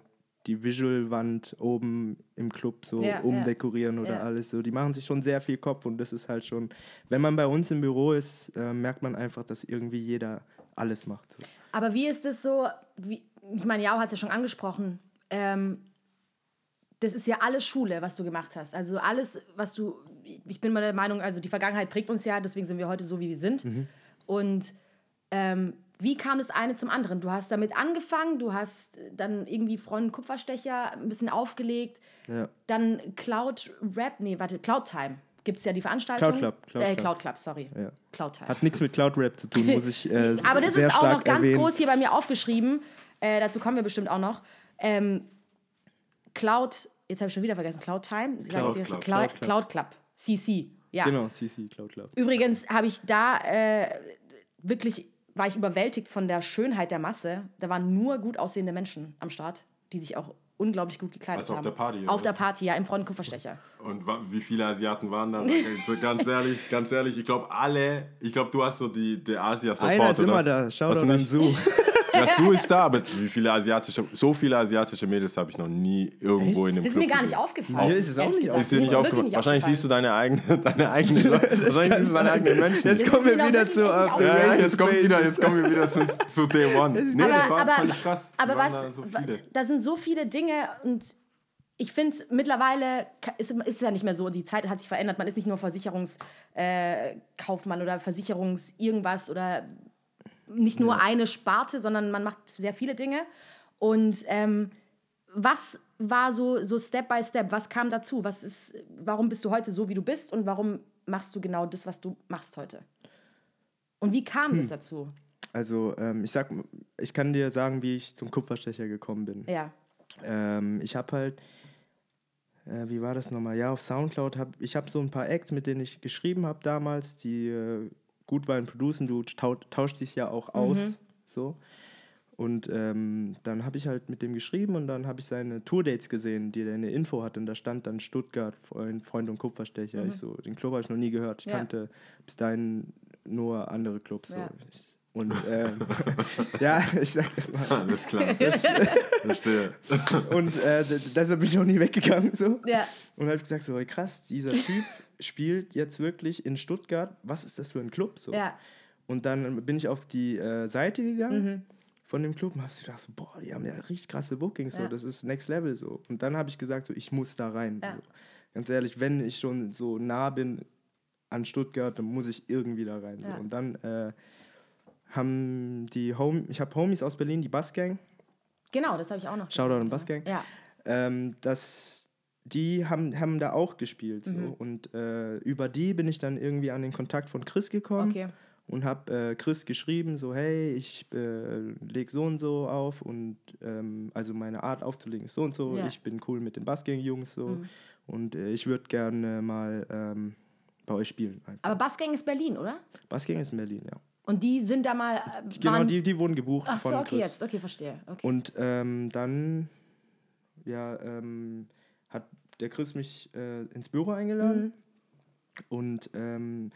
die Visualwand oben im Club so Ja, ja. umdekorieren oder Ja. alles so. Die machen sich schon sehr viel Kopf und das ist halt schon, wenn man bei uns im Büro ist, äh, merkt man einfach, dass irgendwie jeder alles macht. So. Aber wie ist es so, wie, ich meine, Jao hat es ja schon angesprochen, ähm, das ist ja alles Schule, was du gemacht hast. Also alles, was du, ich bin mal der Meinung, also die Vergangenheit prägt uns ja, deswegen sind wir heute so, wie wir sind. Und ähm, wie kam das eine zum anderen? Du hast damit angefangen, du hast dann irgendwie Freund Kupferstecher ein bisschen aufgelegt, Ja. dann Cloud Rap, nee, warte, Cloud Time. Gibt es ja die Veranstaltung. Cloud Club, Cloud äh. Cloud Club, sorry. Ja. Cloud Time. Hat nichts mit Cloud Rap zu tun, muss ich äh, Aber das sehr ist auch noch ganz erwähnen. groß hier bei mir aufgeschrieben. Äh, dazu kommen wir bestimmt auch noch. Ähm, Cloud, jetzt habe ich schon wieder vergessen, Cloud Time? Cloud Cloud, Cloud Club. Cloud Club. CC. Ja. Genau, CC, Cloud Club. Übrigens habe ich da äh, wirklich, war ich überwältigt von der Schönheit der Masse. Da waren nur gut aussehende Menschen am Start, die sich auch unglaublich gut gekleidet Also auf haben. der Party, oder Auf der? Party, ja, im Freund Kupferstecher. Und wie viele Asiaten waren da? So ganz ehrlich, ganz ehrlich, ich glaube alle, ich glaube du hast so die, der Asia-Support. Einer ist oder? immer da. Schau doch nicht? Su. Ja, Sue ist da, aber wie viele asiatische, so viele asiatische Mädels habe ich noch nie irgendwo in einem Das ist Club mir gar nicht gesehen. aufgefallen. Mir ist es auch ehrlich gesagt. Ist dir nicht es aufgefallen? Wahrscheinlich aufgefallen. siehst du deine eigene, deine eigene, wahrscheinlich siehst du deine eigenen Menschen. Jetzt Das kommen wir mir wieder zu the Ja, ja, racist jetzt kommen wir wieder, jetzt kommen wir wieder zu, zu Day One. Nee, das war, fand ich krass. Aber waren was, Da, so wa- viele. da sind so viele Dinge und ich finde es mittlerweile ka- ist, ist ja nicht mehr so. Die Zeit hat sich verändert. Man ist nicht nur Versicherungskaufmann äh, Kaufmann oder Versicherungs irgendwas oder nicht nur eine Sparte, sondern man macht sehr viele Dinge. Und ähm, was war so, so Step by Step? Was kam dazu? Was ist, warum bist du heute so, wie du bist? Und warum machst du genau das, was du machst heute? Und wie kam Hm. das dazu? Also ich sag, ich kann dir sagen, wie ich zum Kupferstecher gekommen bin. Ja. Ähm, ich habe halt, äh, wie war das nochmal? Ja, auf Soundcloud habe ich habe so ein paar Acts, mit denen ich geschrieben habe damals, die äh, gut waren producen. Du tau tauschst dich ja auch aus, so. Und ähm, dann habe ich halt mit dem geschrieben und dann habe ich seine Tourdates gesehen, die er eine Info hatte. Und da stand dann Stuttgart, Freund, Freund und Kupferstecher. Ich so, den Club habe ich noch nie gehört. Ich Ja. kannte bis dahin nur andere Clubs. So. Ja. Ich, und ähm, ja, ich sag das mal. Alles klar. Verstehe. Und äh, deshalb bin ich auch nie weggegangen. So. Ja. Und habe gesagt, so, krass, dieser Typ spielt jetzt wirklich in Stuttgart. Was ist das für ein Club? So. Ja. Und dann bin ich auf die äh, Seite gegangen Mhm. von dem Club und habe gedacht, so, boah, die haben ja richtig krasse Bookings. So. Ja. Das ist Next Level. so. Und dann habe ich gesagt, so, ich muss da rein. Ja. So. Ganz ehrlich, wenn ich schon so nah bin an Stuttgart, dann muss ich irgendwie da rein. So. Ja. Und dann äh, haben die Home, ich habe Homies aus Berlin, die Bassgang. Genau, das habe ich auch noch. Shoutout an Bassgang. Ja. ähm, dass die haben, haben da auch gespielt. So. Mhm. Und äh, über die bin ich dann irgendwie an den Kontakt von Chris gekommen Okay. und habe äh, Chris geschrieben, so hey, ich äh, leg so und so auf und ähm, also meine Art aufzulegen ist so und so, Ja. ich bin cool mit den Bassgang-Jungs so Mhm. und äh, ich würde gerne mal ähm, bei euch spielen. Einfach. Aber Bassgang ist Berlin, oder? Bassgang ist in Berlin, ja. Und die sind da mal. Äh, Genau, die, die wurden gebucht Ach so, von okay, Chris. jetzt. Okay, verstehe. Okay. Und ähm, dann ja, ähm, hat der Chris mich äh, ins Büro eingeladen. Mhm. Und ähm,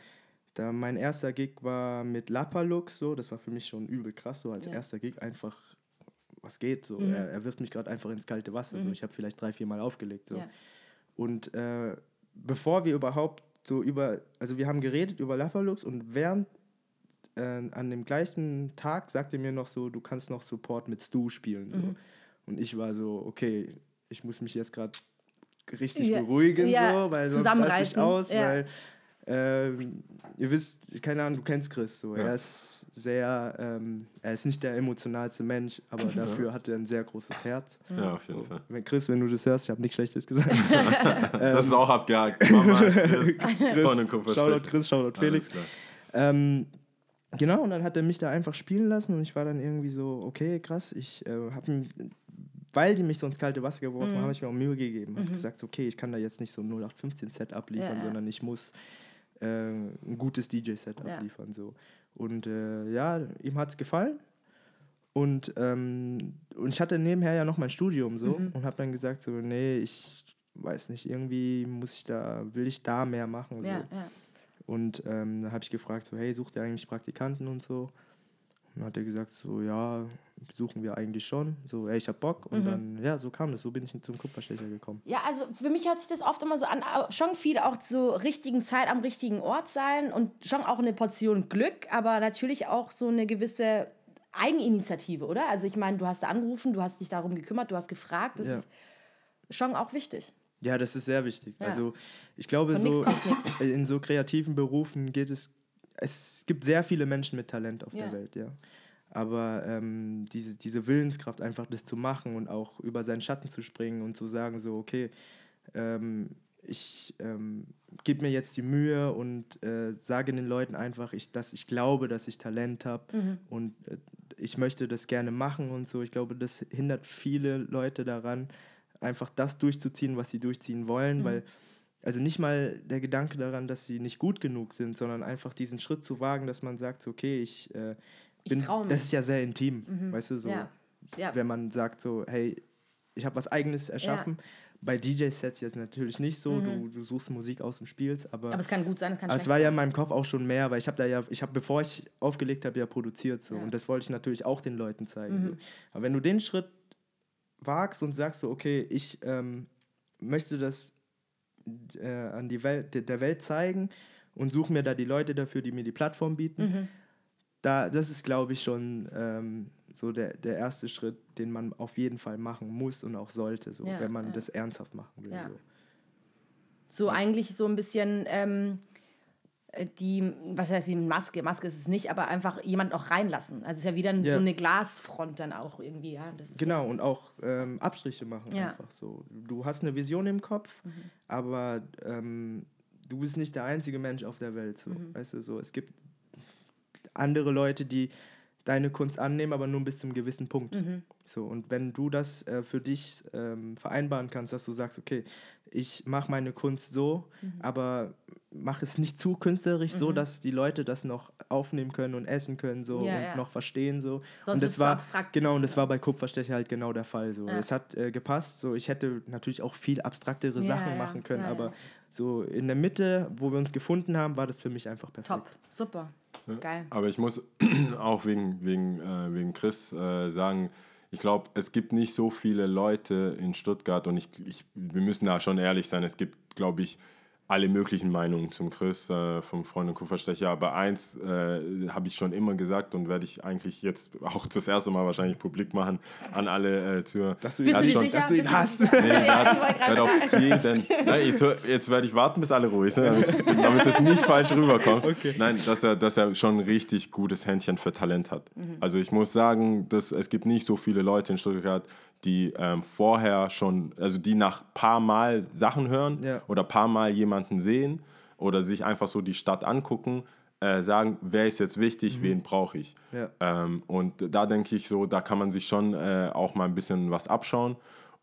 da mein erster Gig war mit Lapalux, so, das war für mich schon übel krass, so als Ja. erster Gig einfach, was geht, so. Mhm. Er, er wirft mich gerade einfach ins kalte Wasser, so. Mhm. Ich habe vielleicht drei, vier Mal aufgelegt, so. Ja. Und äh, bevor wir überhaupt so über, also wir haben geredet über Lapalux und während äh, an dem gleichen Tag sagte er mir noch so, du kannst noch Support mit Stu spielen. So. Mhm. Und ich war so, okay, ich muss mich jetzt gerade richtig Ja, beruhigen, ja, so, weil sonst raste ich aus, ja. weil ähm, ihr wisst, keine Ahnung, du kennst Chris so. Ja. Er ist sehr, ähm, er ist nicht der emotionalste Mensch, aber dafür hat er ein sehr großes Herz. Ja, auf jeden So. Fall. Wenn Chris, wenn du das hörst, ich habe nichts Schlechtes gesagt. Das ist auch abgehakt. Mama, Chris, Chris. Shoutout Chris, Shoutout Felix. Ähm, genau, und dann hat er mich da einfach spielen lassen und ich war dann irgendwie so, okay, krass, ich äh, habe weil die mich so ins kalte Wasser geworfen Mhm. haben, habe ich mir auch Mühe gegeben. Habe gesagt, okay, ich kann da jetzt nicht so ein 0815-Set abliefern, Ja, ja. sondern ich muss äh, ein gutes DJ-Set Ja. abliefern. So. Und äh, ja, ihm hat es gefallen. Und, ähm, und ich hatte nebenher ja noch mein Studium so Mhm. und habe dann gesagt, so, nee, ich weiß nicht, irgendwie muss ich da, will ich da mehr machen. So. Ja, ja. Und ähm, da habe ich gefragt, so, hey, sucht ihr eigentlich Praktikanten und so? Und dann hat er gesagt, so, ja, suchen wir eigentlich schon. So, ey, ich hab Bock. Und Mhm. dann, ja, so kam das. So bin ich zum Kupferstecher gekommen. Ja, also für mich hört sich das oft immer so an, schon viel auch zur richtigen Zeit am richtigen Ort sein und schon auch eine Portion Glück, aber natürlich auch so eine gewisse Eigeninitiative, oder? Also ich meine, du hast da angerufen, du hast dich darum gekümmert, du hast gefragt, das Ja. ist schon auch wichtig. Ja, das ist sehr wichtig. Ja. Also ich glaube, Von so nix. in so kreativen Berufen geht es, es gibt sehr viele Menschen mit Talent auf Ja. der Welt, ja. Aber ähm, diese, diese Willenskraft, einfach das zu machen und auch über seinen Schatten zu springen und zu sagen, so, okay, ähm, ich ähm, gebe mir jetzt die Mühe und äh, sage den Leuten einfach, ich, dass ich glaube, dass ich Talent habe Mhm. und äh, ich möchte das gerne machen und so. Ich glaube, das hindert viele Leute daran, einfach das durchzuziehen, was sie durchziehen wollen, Mhm. weil also nicht mal der Gedanke daran, dass sie nicht gut genug sind, sondern einfach diesen Schritt zu wagen, dass man sagt, okay, ich äh, Ich bin, mich. das ist ja sehr intim, Mhm. weißt du, so, Ja. Ja. wenn man sagt so, hey, ich habe was Eigenes erschaffen. Bei DJ-Sets jetzt natürlich nicht so, du, du suchst Musik aus und spielst, aber, Mhm. Aber es kann gut sein, es kann aber es war ja in meinem Kopf auch schon mehr, weil ich habe da ja, ich habe, bevor ich aufgelegt habe, ja produziert so Ja. und das wollte ich natürlich auch den Leuten zeigen. Mhm. So. Aber wenn du den Schritt wagst und sagst so, okay, ich ähm, möchte das äh, an die Welt, der- Welt zeigen und suche mir da die Leute dafür, die mir die Plattform bieten, Mhm. da, das ist, glaube ich, schon ähm, so der, der erste Schritt, den man auf jeden Fall machen muss und auch sollte, so, Ja, wenn man ja. das ernsthaft machen will. Ja. So. So eigentlich so ein bisschen ähm, äh, die, was heißt die Maske? Maske ist es nicht, aber einfach jemand auch reinlassen. Also es ist ja wieder Ja. so eine Glasfront dann auch irgendwie. Ja? Genau, und auch ähm, Abstriche machen Ja. Mhm. einfach so. Du hast eine Vision im Kopf, aber ähm, du bist nicht der einzige Mensch auf der Welt. So, Mhm. weißt du, so, es gibt andere Leute, die deine Kunst annehmen, aber nur bis zum gewissen Punkt. Mhm. So, und wenn du das äh, für dich ähm, vereinbaren kannst, dass du sagst, okay, ich mache meine Kunst so, Mhm. aber mach es nicht zu künstlerisch, so dass die Leute das noch aufnehmen können und essen können so Ja, und ja. noch verstehen so. Sonst und das war abstrakt. genau und das war bei Kupferstecher halt genau der Fall so. Ja. Es hat äh, gepasst, so ich hätte natürlich auch viel abstraktere Ja, Sachen ja, machen können, ja, aber ja. so in der Mitte, wo wir uns gefunden haben, war das für mich einfach perfekt. Top, super, geil. Aber ich muss auch wegen, wegen, äh, wegen Chris äh, sagen, ich glaube, es gibt nicht so viele Leute in Stuttgart und ich, ich, wir müssen da schon ehrlich sein, es gibt, glaube ich, alle möglichen Meinungen zum Chris äh, vom Freund und Kupferstecher, aber eins äh, habe ich schon immer gesagt und werde ich eigentlich jetzt auch das erste Mal wahrscheinlich publik machen an alle äh, Zuhörer. Dass du Bist Er du schon- sicher? dass du ihn Bist hast. Nee, Ja, hat, auf jeden. Nein, jetzt, jetzt werde ich warten, bis alle ruhig sind, damit es, damit es nicht falsch rüberkommt. Okay. Nein, dass er, dass er schon ein richtig gutes Händchen für Talent hat. Mhm. Also ich muss sagen, dass es gibt nicht so viele Leute in Stuttgart, die ähm, vorher schon, also die nach paar Mal Sachen hören Ja. oder paar Mal jemanden sehen oder sich einfach so die Stadt angucken, äh, sagen, wer ist jetzt wichtig, wen brauche ich. Mhm. Ja. Ähm, und da denke ich so, da kann man sich schon äh, auch mal ein bisschen was abschauen.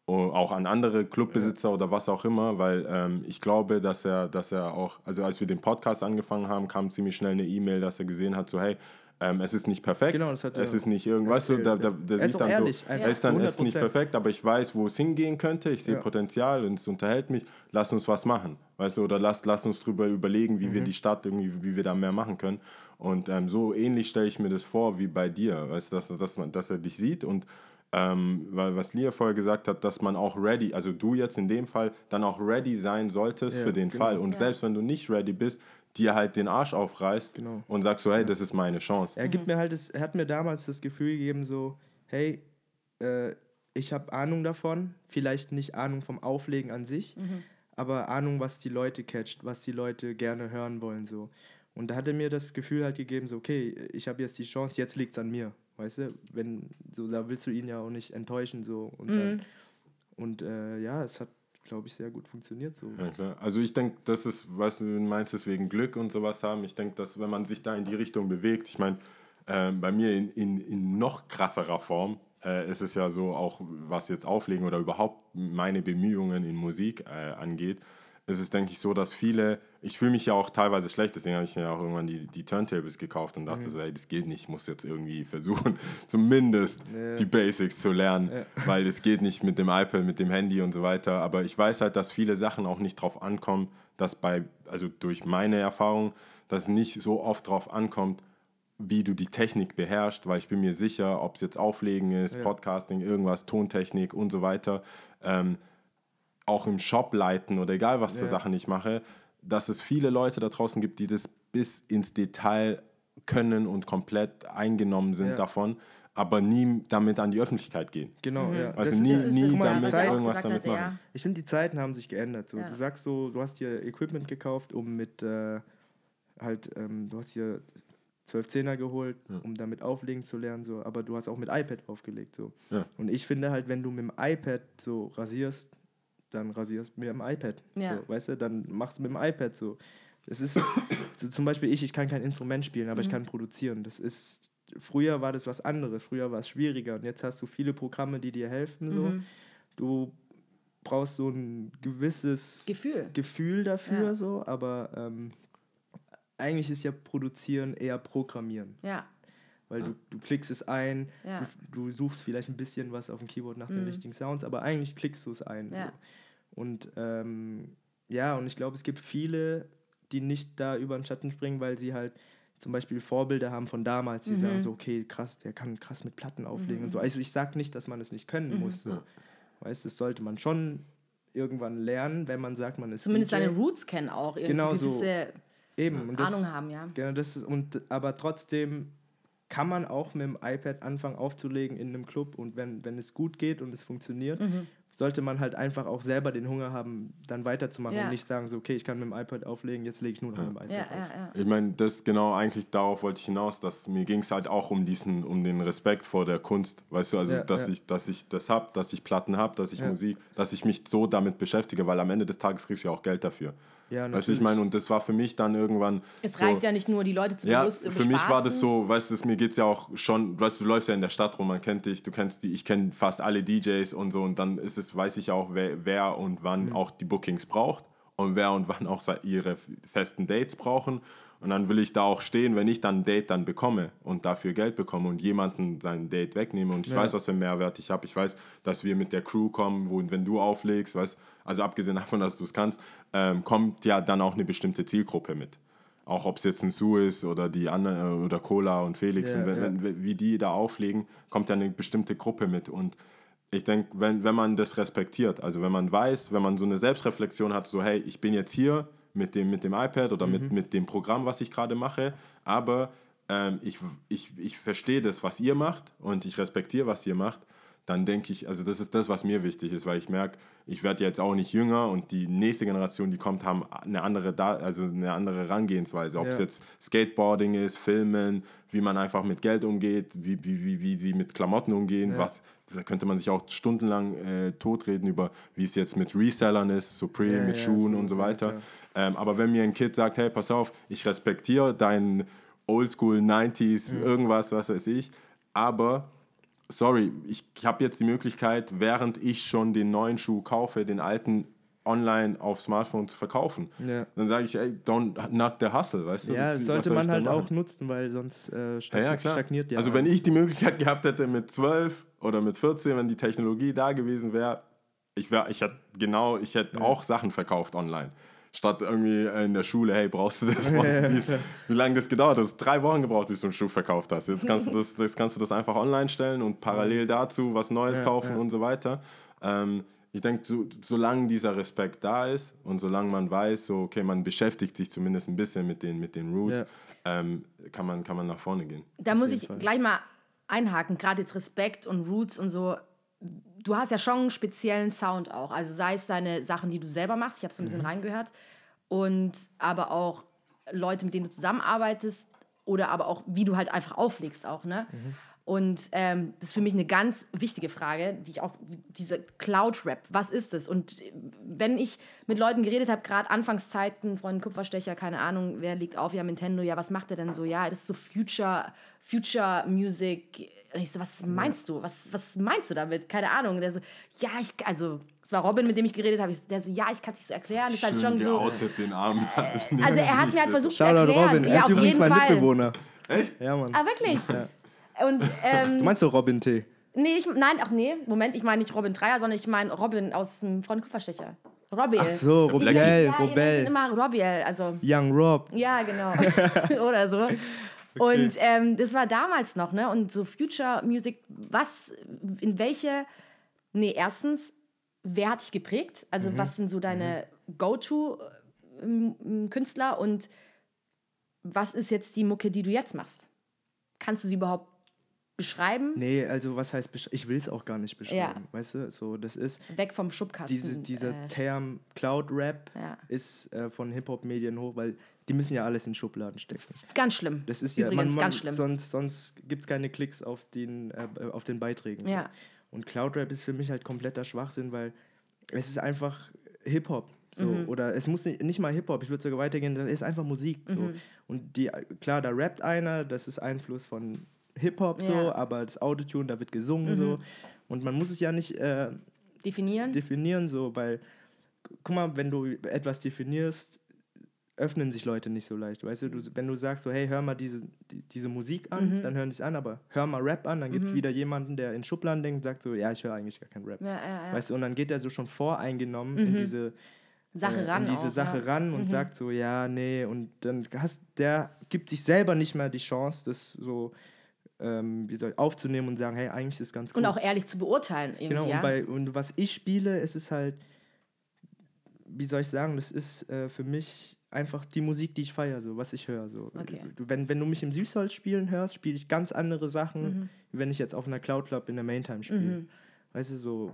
Auch an andere Clubbesitzer oder was auch immer, weil ähm, ich glaube, dass er, dass er auch, also als wir den Podcast angefangen haben, kam ziemlich schnell eine E-Mail, dass er gesehen hat, so hey, ähm, es ist nicht perfekt, Genau, das hat er es ist nicht irgendwas, so, da, da, der ist sieht dann ehrlich, so, einfach er ist dann es ist nicht 100%. perfekt, aber ich weiß, wo es hingehen könnte, ich sehe Ja. Potenzial und es unterhält mich, lass uns was machen, weißt du, oder lass, lass uns drüber überlegen, wie Mhm. wir die Stadt irgendwie, wie wir da mehr machen können und ähm, so ähnlich stelle ich mir das vor wie bei dir, weißt du, dass, dass, man, dass er dich sieht und ähm, weil was Lia vorher gesagt hat, dass man auch ready, also du jetzt in dem Fall, dann auch ready sein solltest Ja, für den genau. Fall. Und selbst wenn du nicht ready bist, dir halt den Arsch aufreißt Genau. und sagst so, hey, das ist meine Chance. Er gibt mir halt das, er hat mir damals das Gefühl gegeben, so, hey, äh, ich habe Ahnung davon, vielleicht nicht Ahnung vom Auflegen an sich, aber Ahnung, was die Leute catcht, was die Leute gerne hören wollen, so. Und da hat er mir das Gefühl halt gegeben, so, okay, ich habe jetzt die Chance, jetzt liegt es an mir, weißt du? Wenn, so, da willst du ihn ja auch nicht enttäuschen, so. Und, dann, und äh, ja, es hat, glaube ich, sehr gut funktioniert, so. Ja, klar. Also ich denke, das ist, was du meinst, deswegen Glück und sowas haben. Ich denke, dass wenn man sich da in die Richtung bewegt, ich meine, ähm, bei mir in, in, in noch krasserer Form äh, ist es ja so, auch was jetzt Auflegen oder überhaupt meine Bemühungen in Musik äh, angeht, ist es, denke ich, so, dass viele, ich fühle mich ja auch teilweise schlecht, deswegen habe ich mir auch irgendwann die, die Turntables gekauft und dachte so, hey, das geht nicht, ich muss jetzt irgendwie versuchen, zumindest Ja. die Basics zu lernen, weil es geht nicht mit dem iPad, mit dem Handy und so weiter. Aber ich weiß halt, dass viele Sachen auch nicht drauf ankommen, dass bei, also durch meine Erfahrung, dass es nicht so oft drauf ankommt, wie du die Technik beherrschst, weil ich bin mir sicher, ob es jetzt Auflegen ist, Podcasting, irgendwas, Tontechnik und so weiter, ähm, auch im Shop leiten oder egal was für Ja. Sachen ich mache, dass es viele Leute da draußen gibt, die das bis ins Detail können und komplett eingenommen sind Ja. davon, aber nie damit an die Öffentlichkeit gehen. Genau, ja. Also Das nie, ist- nie damit Zeit- irgendwas damit hatte, machen. Ich finde, die Zeiten haben sich geändert. So. Ja. Du sagst so, du hast dir Equipment gekauft, um mit äh, halt, ähm, du hast dir 12 Zehner geholt, um damit auflegen zu lernen, so, aber du hast auch mit iPad aufgelegt. So. Ja. Und ich finde halt, wenn du mit dem iPad so rasierst, dann rasierst du mit dem iPad. Ja. So, weißt du, dann machst du mit dem iPad so. Es ist so, zum Beispiel ich, ich kann kein Instrument spielen, aber ich kann produzieren. Das ist, früher war das was anderes, früher war es schwieriger und jetzt hast du viele Programme, die dir helfen. So. Du brauchst so ein gewisses Gefühl. Gefühl dafür, Ja. so, aber ähm, eigentlich ist ja Produzieren eher Programmieren. Ja, Weil du, du klickst es ein, Ja. du, du suchst vielleicht ein bisschen was auf dem Keyboard nach den richtigen Sounds, aber eigentlich klickst du es ein. Ja. So. Und ähm, ja, und ich glaube, es gibt viele, die nicht da über den Schatten springen, weil sie halt zum Beispiel Vorbilder haben von damals, die sagen so, okay, krass, der kann krass mit Platten auflegen und so. Also ich sage nicht, dass man es nicht können muss. So. Weißt, das sollte man schon irgendwann lernen, wenn man sagt, man ist zumindest DJ. deine Roots kennen auch. Irgendwie Genau so. Eben. Und das, Ahnung haben, ja. Genau, das ist, und, aber trotzdem kann man auch mit dem iPad anfangen aufzulegen in einem Club und wenn, wenn es gut geht und es funktioniert, Mhm. Sollte man halt einfach auch selber den Hunger haben, dann weiterzumachen Ja. und nicht sagen, so, okay, ich kann mit dem iPad auflegen, jetzt lege ich nur noch mit dem iPad Ja, auf. ja, ja. Ich meine, das genau eigentlich darauf wollte ich hinaus, dass mir ging es halt auch um diesen, um den Respekt vor der Kunst, weißt du, also Ja, dass ja. ich, dass ich das hab, dass ich Platten habe, dass ich Ja. Musik, dass ich mich so damit beschäftige, weil am Ende des Tages kriegst du ja auch Geld dafür. Ja, weißt du, ich meine, und das war für mich dann irgendwann. Es so, reicht ja nicht nur, die Leute zu ja, bewusst für mich war das so, weißt du, mir geht es ja auch schon, weißt du, du läufst ja in der Stadt rum, man kennt dich, du kennst die, ich kenne fast alle DJs und so und dann ist es, weiß ich auch, wer, wer und wann Mhm. auch die Bookings braucht und wer und wann auch ihre festen Dates brauchen und dann will ich da auch stehen, wenn ich dann ein Date dann bekomme und dafür Geld bekomme und jemanden sein Date wegnehme und ich weiß, was für einen Mehrwert ich habe, ich weiß, dass wir mit der Crew kommen, wo wenn du auflegst, weißt, also abgesehen davon, dass du es kannst, ähm, kommt ja dann auch eine bestimmte Zielgruppe mit. Auch ob es jetzt ein Sue ist oder die anderen oder Cola und Felix Ja, und wenn, ja. wenn, wie die da auflegen, kommt ja eine bestimmte Gruppe mit. Und ich denke, wenn, wenn man das respektiert, also wenn man weiß, wenn man so eine Selbstreflexion hat, so hey, ich bin jetzt hier mit dem, mit dem iPad oder Mhm. mit, mit dem Programm, was ich gerade mache, aber ähm, ich, ich, ich verstehe das, was ihr macht und ich respektiere, was ihr macht, dann denke ich, also das ist das, was mir wichtig ist, weil ich merke, ich werde jetzt auch nicht jünger und die nächste Generation, die kommt, haben eine andere, da also eine andere Herangehensweise. Ob es Ja. jetzt Skateboarding ist, Filmen, wie man einfach mit Geld umgeht, wie, wie, wie, wie sie mit Klamotten umgehen, was, da könnte man sich auch stundenlang äh, totreden über, wie es jetzt mit Resellern ist, Supreme, Ja, mit ja, Schuhen so, und so ja, weiter. klar. Ähm, aber wenn mir ein Kind sagt, hey, pass auf, ich respektiere deinen Oldschool 90s, Mhm. irgendwas, was weiß ich, aber sorry, ich habe jetzt die Möglichkeit, während ich schon den neuen Schuh kaufe, den alten online auf Smartphone zu verkaufen. Ja. Dann sage ich, ey, don't knock the hustle, weißt du? Ja, das soll sollte man halt machen? auch nutzen, weil sonst äh, Ja, stag ja, klar. stagniert ja. also wenn ich die Möglichkeit gehabt hätte mit 12 oder mit 14, wenn die Technologie da gewesen wäre, ich wäre, ich hätte genau, ich hätte auch Sachen verkauft online. Statt irgendwie in der Schule, hey, brauchst du das? Was, wie, wie lange das gedauert? Du hast drei Wochen gebraucht, bis du einen Schuh verkauft hast. Jetzt kannst du das, jetzt kannst du das einfach online stellen und parallel dazu was Neues Ja, kaufen ja. und so weiter. Ähm, ich denke, so, solange dieser Respekt da ist und solange man weiß, so, okay, man beschäftigt sich zumindest ein bisschen mit den, mit den Roots, ähm, kann, man, kann man nach vorne gehen. Da muss ich Fall. gleich mal einhaken, gerade jetzt Respekt und Roots und so. Du hast ja schon einen speziellen Sound auch. Also sei es deine Sachen, die du selber machst, ich habe so ein bisschen Mhm. reingehört, und aber auch Leute, mit denen du zusammenarbeitest oder aber auch, wie du halt einfach auflegst auch, ne? Mhm. Und ähm, das ist für mich eine ganz wichtige Frage, die ich auch, diese Cloud-Rap, was ist das? Und äh, wenn ich mit Leuten geredet habe, gerade Anfangszeiten, Freund Kupferstecher, keine Ahnung, wer liegt auf, ja, Nintendo, ja, was macht der denn so? Ja, das ist so Future, Future Music. Und ich so, was meinst du? Was, was meinst du damit? Keine Ahnung. Der so, ja, ich, also, es war Robin, mit dem ich geredet habe, ich- der so, ja, ich kann es nicht so erklären. Das ist halt schon so. geoutet, den Armen. Also, er hat mir halt versucht zu Shoutout erklären. Robin, er ja, ist auf übrigens jeden mein Fall. Mitbewohner. Echt? Ja, Mann. Ah, wirklich? Und, ähm, Du meinst doch Robin T? Nee, ich, nein, ach nee, Moment, ich meine nicht Robin Dreier, sondern ich meine Robin aus dem Freund Kupferstecher. Robiel. Ach so, Robiel, ja, Robel, immer Robiel, also Young Rob. ja, genau. Oder so. Und ähm, das war damals noch, ne? Und so Future Music, was, in welche, nee, erstens, wer hat dich geprägt? Also, Mhm. was sind so deine Go-To-Künstler und was ist jetzt die Mucke, die du jetzt machst? Kannst du sie überhaupt beschreiben? Nee, also was heißt, besch- ich will es auch gar nicht beschreiben, Ja. weißt du? So, das ist, Weg vom Schubkasten. diese, dieser äh, Term Cloud Rap Ja. ist äh, von Hip-Hop-Medien hoch, weil die müssen ja alles in Schubladen stecken. Ganz schlimm. Das ist Übrigens ja, man, man, ganz schlimm. sonst, sonst gibt es keine Klicks auf den, äh, auf den Beiträgen. so. Ja. Und Cloud Rap ist für mich halt kompletter Schwachsinn, weil es ist einfach Hip-Hop. So. Mhm. Oder es muss nicht, nicht mal Hip-Hop, ich würde sogar weitergehen, das ist einfach Musik. So. Mhm. Und die, klar, da rappt einer, das ist Einfluss von Hip-Hop so, Ja. Mhm. aber das Autotune, da wird gesungen so. Und man muss es ja nicht äh, Definieren? definieren, so, weil, guck mal, wenn du etwas definierst, öffnen sich Leute nicht so leicht. Weißt du, du wenn du sagst so, hey, hör mal diese, die, diese Musik an, Mhm. dann hören die es an, aber hör mal Rap an, dann gibt es wieder jemanden, der in Schubladen denkt und sagt so, ja, ich höre eigentlich gar keinen Rap. ja, ja. Weißt du, und dann geht er so schon voreingenommen in diese Sache äh, ran. in diese auch, Sache ja. Mhm. ran und sagt so, ja, nee, und dann hast der gibt sich selber nicht mehr die Chance, das so ähm, wie soll, aufzunehmen und sagen, hey, eigentlich ist es ganz Und cool. auch ehrlich zu beurteilen. Genau, ja? und, bei, und was ich spiele, es ist halt, wie soll ich sagen, das ist äh, für mich einfach die Musik, die ich feiere, so, was ich höre. So. Okay. Wenn, wenn du mich im Süßholz spielen hörst, spiele ich ganz andere Sachen, Mhm. wie wenn ich jetzt auf einer Cloud Club in der Maintime spiele. Weißt du, so,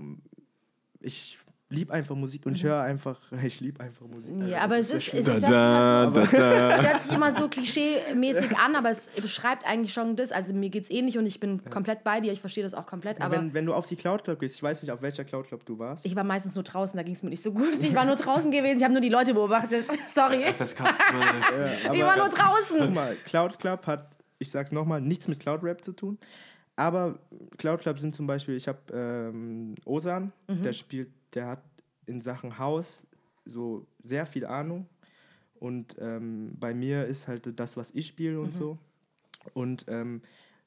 ich liebe einfach Musik und ich höre einfach, ich liebe einfach Musik. Also Mhm. Ja, das aber es ist, es Da, ist da, da, da. Das hört sich immer so klischee-mäßig an, aber es beschreibt eigentlich schon das. Also mir geht's ähnlich und ich bin komplett bei dir, ich verstehe das auch komplett, aber wenn, wenn du auf die Cloud Club gehst, ich weiß nicht, auf welcher Cloud Club du warst. ich war meistens nur draußen, da ging es mir nicht so gut. Ich war nur draußen gewesen, ich habe nur die Leute beobachtet. Sorry. FSK 12. Ich war nur Guck draußen. mal, Cloud Club hat, ich sag's nochmal, nichts mit Cloud Rap zu tun. Aber Cloud Club sind zum Beispiel, ich habe ähm, Osan, Mhm. der spielt, der hat in Sachen Haus so sehr viel Ahnung. Und ähm, bei mir ist halt das, was ich spiele Mhm. und so. Und ähm,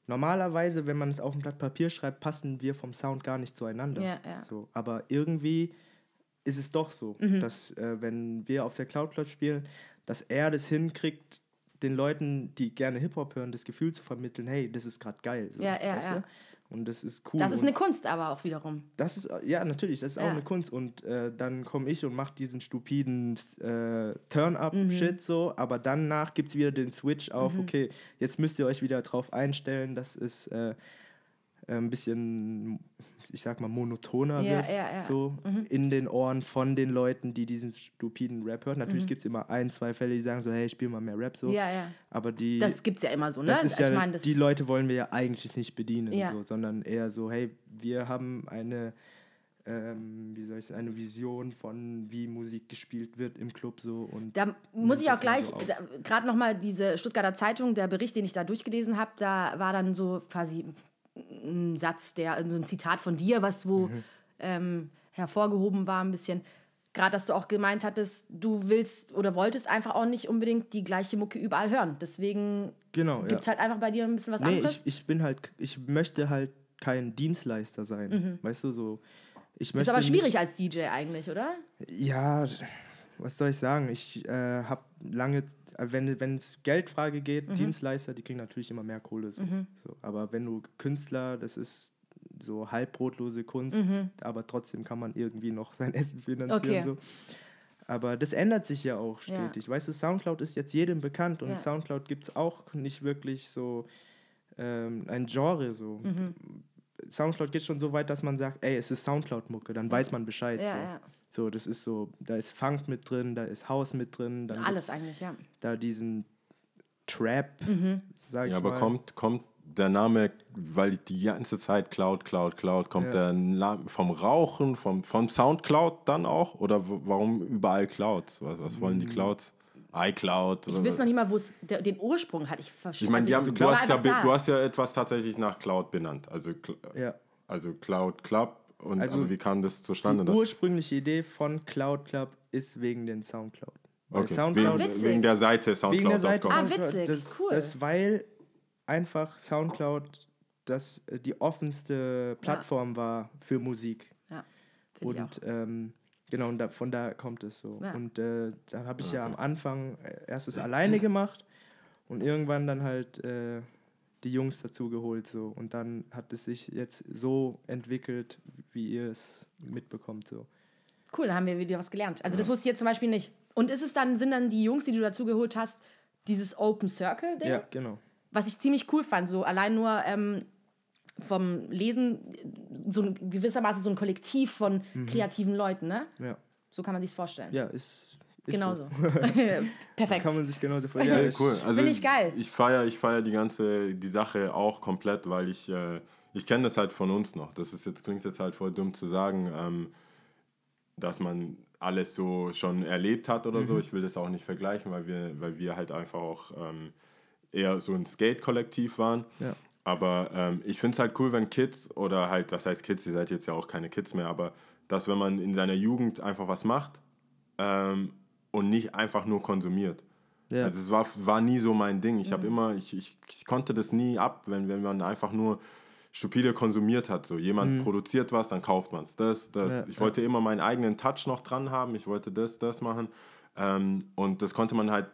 normalerweise, wenn man es auf ein Blatt Papier schreibt, passen wir vom Sound gar nicht zueinander. Ja, ja. So, aber irgendwie ist es doch so, Mhm. dass äh, wenn wir auf der Cloud Club spielen, dass er das hinkriegt, den Leuten, die gerne Hip-Hop hören, das Gefühl zu vermitteln, hey, das ist gerade geil. So, Ja, ja, ja. Und das ist cool. Das ist eine Kunst aber auch wiederum. das ist, ja, natürlich, das ist auch Ja. eine Kunst. Und äh, dann komme ich und mache diesen stupiden äh, Mhm. Turn-Up-Shit so, aber danach gibt es wieder den Switch auf, Mhm. okay, jetzt müsst ihr euch wieder drauf einstellen, dass es äh, ein bisschen, ich sag mal, monotoner Ja, wird. ja, ja. So in den Ohren von den Leuten, die diesen stupiden Rap hören. Natürlich gibt es immer ein, zwei Fälle, die sagen so, hey, spiel mal mehr Rap so. Mhm. Ja, ja. Aber die. Das gibt's ja immer so, ne? Das ist ja, ich meine, das die Leute wollen wir ja eigentlich nicht bedienen, Ja. so, sondern eher so, hey, wir haben eine, ähm, wie soll ich sagen, eine Vision von, wie Musik gespielt wird im Club so und Da muss ich auch gleich, so gerade nochmal diese Stuttgarter Zeitung, der Bericht, den ich da durchgelesen habe, da war dann so quasi ein Satz, der, so ein Zitat von dir, was wo Mhm. ähm, hervorgehoben war ein bisschen. Gerade, dass du auch gemeint hattest, du willst oder wolltest einfach auch nicht unbedingt die gleiche Mucke überall hören. Deswegen genau, gibt es ja. halt einfach bei dir ein bisschen was Nee, anderes. ich, ich bin halt, ich möchte halt kein Dienstleister sein, weißt du, so. Ich ist möchte aber schwierig nicht, als DJ eigentlich, oder? Ja, was soll ich sagen? Ich äh, habe lange, äh, wenn es Geldfrage geht, Mhm. Dienstleister, die kriegen natürlich immer mehr Kohle. So. So. Aber wenn du Künstler, das ist so halbbrotlose Kunst, aber trotzdem kann man irgendwie noch sein Essen finanzieren. Mhm. Okay. So. Aber das ändert sich ja auch Ja. stetig. Weißt du, Soundcloud ist jetzt jedem bekannt und Ja. Soundcloud gibt es auch nicht wirklich so ähm, ein Genre. So. Mhm. Soundcloud geht schon so weit, dass man sagt, ey, es ist Soundcloud-Mucke, dann weiß man Bescheid. Ja, so. Ja. So, das ist so, da ist Funk mit drin, da ist House mit drin, dann Alles eigentlich, ja. da diesen Trap, Mhm. sag ich Ja, aber mal. kommt, kommt der Name, weil die ganze Zeit Cloud, Cloud, Cloud, kommt Ja. der Name vom Rauchen, vom, vom Soundcloud dann auch? Oder warum überall Clouds? Was, was wollen die Clouds? iCloud? Ich weiß noch nicht mal, wo es den Ursprung hat. Ich verstehe. Ich meine, die haben- also, du, hast ja, da. du hast ja etwas tatsächlich nach Cloud benannt. Also, Ja. also Cloud Club. Und Also wie kam das zustande? Die ursprüngliche Idee von Cloud Club ist wegen den Soundcloud. Okay. Soundcloud, Ah, wegen, witzig. wegen der Seite wegen der Seite Soundcloud.com. Ah, Soundcloud, witzig, das, cool. Das, weil einfach Soundcloud das, äh, die offenste Plattform war für Musik. Ja, finde ich auch. Und ähm, genau, und da, von da kommt es so. Ja. Und äh, da habe ich ja am Anfang äh, erst es alleine gemacht und irgendwann dann halt äh, die Jungs dazu geholt. So. Und dann hat es sich jetzt so entwickelt, wie ihr es mitbekommt. So. Cool, da haben wir wieder was gelernt. Also das wusste ich jetzt zum Beispiel nicht. Und ist es dann, sind dann die Jungs, die du dazu geholt hast, dieses Open Circle-Ding? Ja, genau. Was ich ziemlich cool fand, so allein nur ähm, vom Lesen, so ein, gewissermaßen so ein Kollektiv von kreativen Leuten, ne? Ja, So kann man sich vorstellen. Mhm. ja ist, ist Genau so. so. Perfekt. Kann man sich genauso vorstellen. Ja, Ja, cool. Also Finde ich geil. Ich feiere ich feier die ganze die Sache auch komplett, weil ich äh, ich kenne das halt von uns noch. Das ist jetzt klingt jetzt halt voll dumm zu sagen, ähm, dass man alles so schon erlebt hat oder Mhm. so. Ich will das auch nicht vergleichen, weil wir weil wir halt einfach auch ähm, eher so ein Skate-Kollektiv waren. Ja. Aber ähm, ich finde es halt cool, wenn Kids oder halt, was heißt Kids, ihr seid jetzt ja auch keine Kids mehr, aber dass wenn man in seiner Jugend einfach was macht ähm, und nicht einfach nur konsumiert. Ja. Also es war, war nie so mein Ding. Ich habe immer, ich, ich, ich konnte das nie ab, wenn, wenn man einfach nur stupide konsumiert hat. So jemand produziert was, dann kauft man es. Das, das. Ja, ich wollte immer meinen eigenen Touch noch dran haben. Ich wollte das, das machen. Ähm, und das konnte man halt,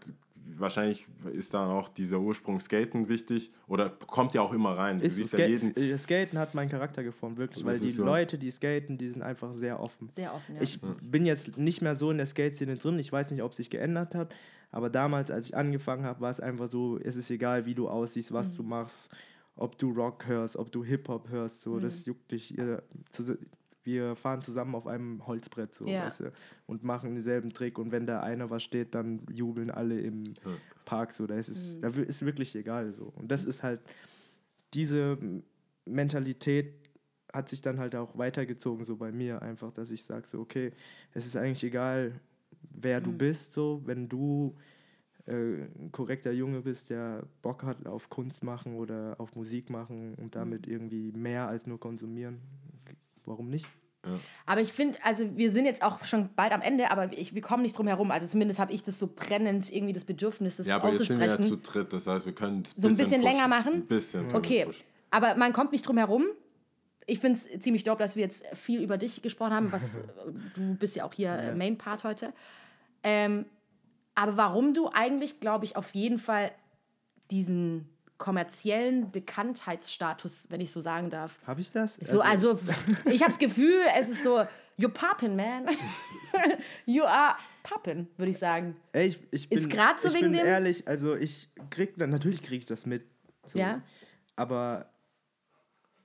wahrscheinlich ist dann auch dieser Ursprung Skaten wichtig oder kommt ja auch immer rein. Du Ist, siehst Ska ja jeden, äh, Skaten hat meinen Charakter geformt, wirklich, weil die so. Leute, die skaten, die sind einfach sehr offen. Sehr offen, ja. Ich bin jetzt nicht mehr so in der Skate-Szene drin. Ich weiß nicht, ob sich geändert hat. Aber damals, als ich angefangen habe, war es einfach so, es ist egal, wie du aussiehst, was du machst, ob du Rock hörst, ob du Hip-Hop hörst. So, Das juckt dich. Ihr, zu, wir fahren zusammen auf einem Holzbrett so, Ja. weißt du, und machen denselben Trick. Und wenn da einer was steht, dann jubeln alle im Park so, da ist es, da wi- ist wirklich egal so. Und das ist halt diese Mentalität hat sich dann halt auch weitergezogen so bei mir einfach, dass ich sage so, okay, es ist eigentlich egal, wer du bist so, wenn du äh, ein korrekter Junge bist, der Bock hat auf Kunst machen oder auf Musik machen und damit irgendwie mehr als nur konsumieren, warum nicht? Aber ich finde, also wir sind jetzt auch schon bald am Ende, aber ich, wir kommen nicht drum herum. Also zumindest habe ich das so brennend, irgendwie das Bedürfnis, das Ja, aber jetzt sind wir ja zu dritt, das heißt, wir können So ein bisschen länger machen? Ein bisschen. Okay, pushen. aber man kommt nicht drum herum. Ich finde es ziemlich dope, dass wir jetzt viel über dich gesprochen haben. Was, du bist ja auch hier äh, Main Part heute. Ähm, aber warum du eigentlich, glaube ich, auf jeden Fall diesen kommerziellen Bekanntheitsstatus, wenn ich so sagen darf. Habe ich das? So, also, ich habe das Gefühl, es ist so, you're poppin', man. you are poppin', würde ich sagen. Ey, ich, ich bin, Ist grad so ich wegen bin dem- ehrlich, also ich krieg, natürlich kriege ich das mit. So, Ja. Aber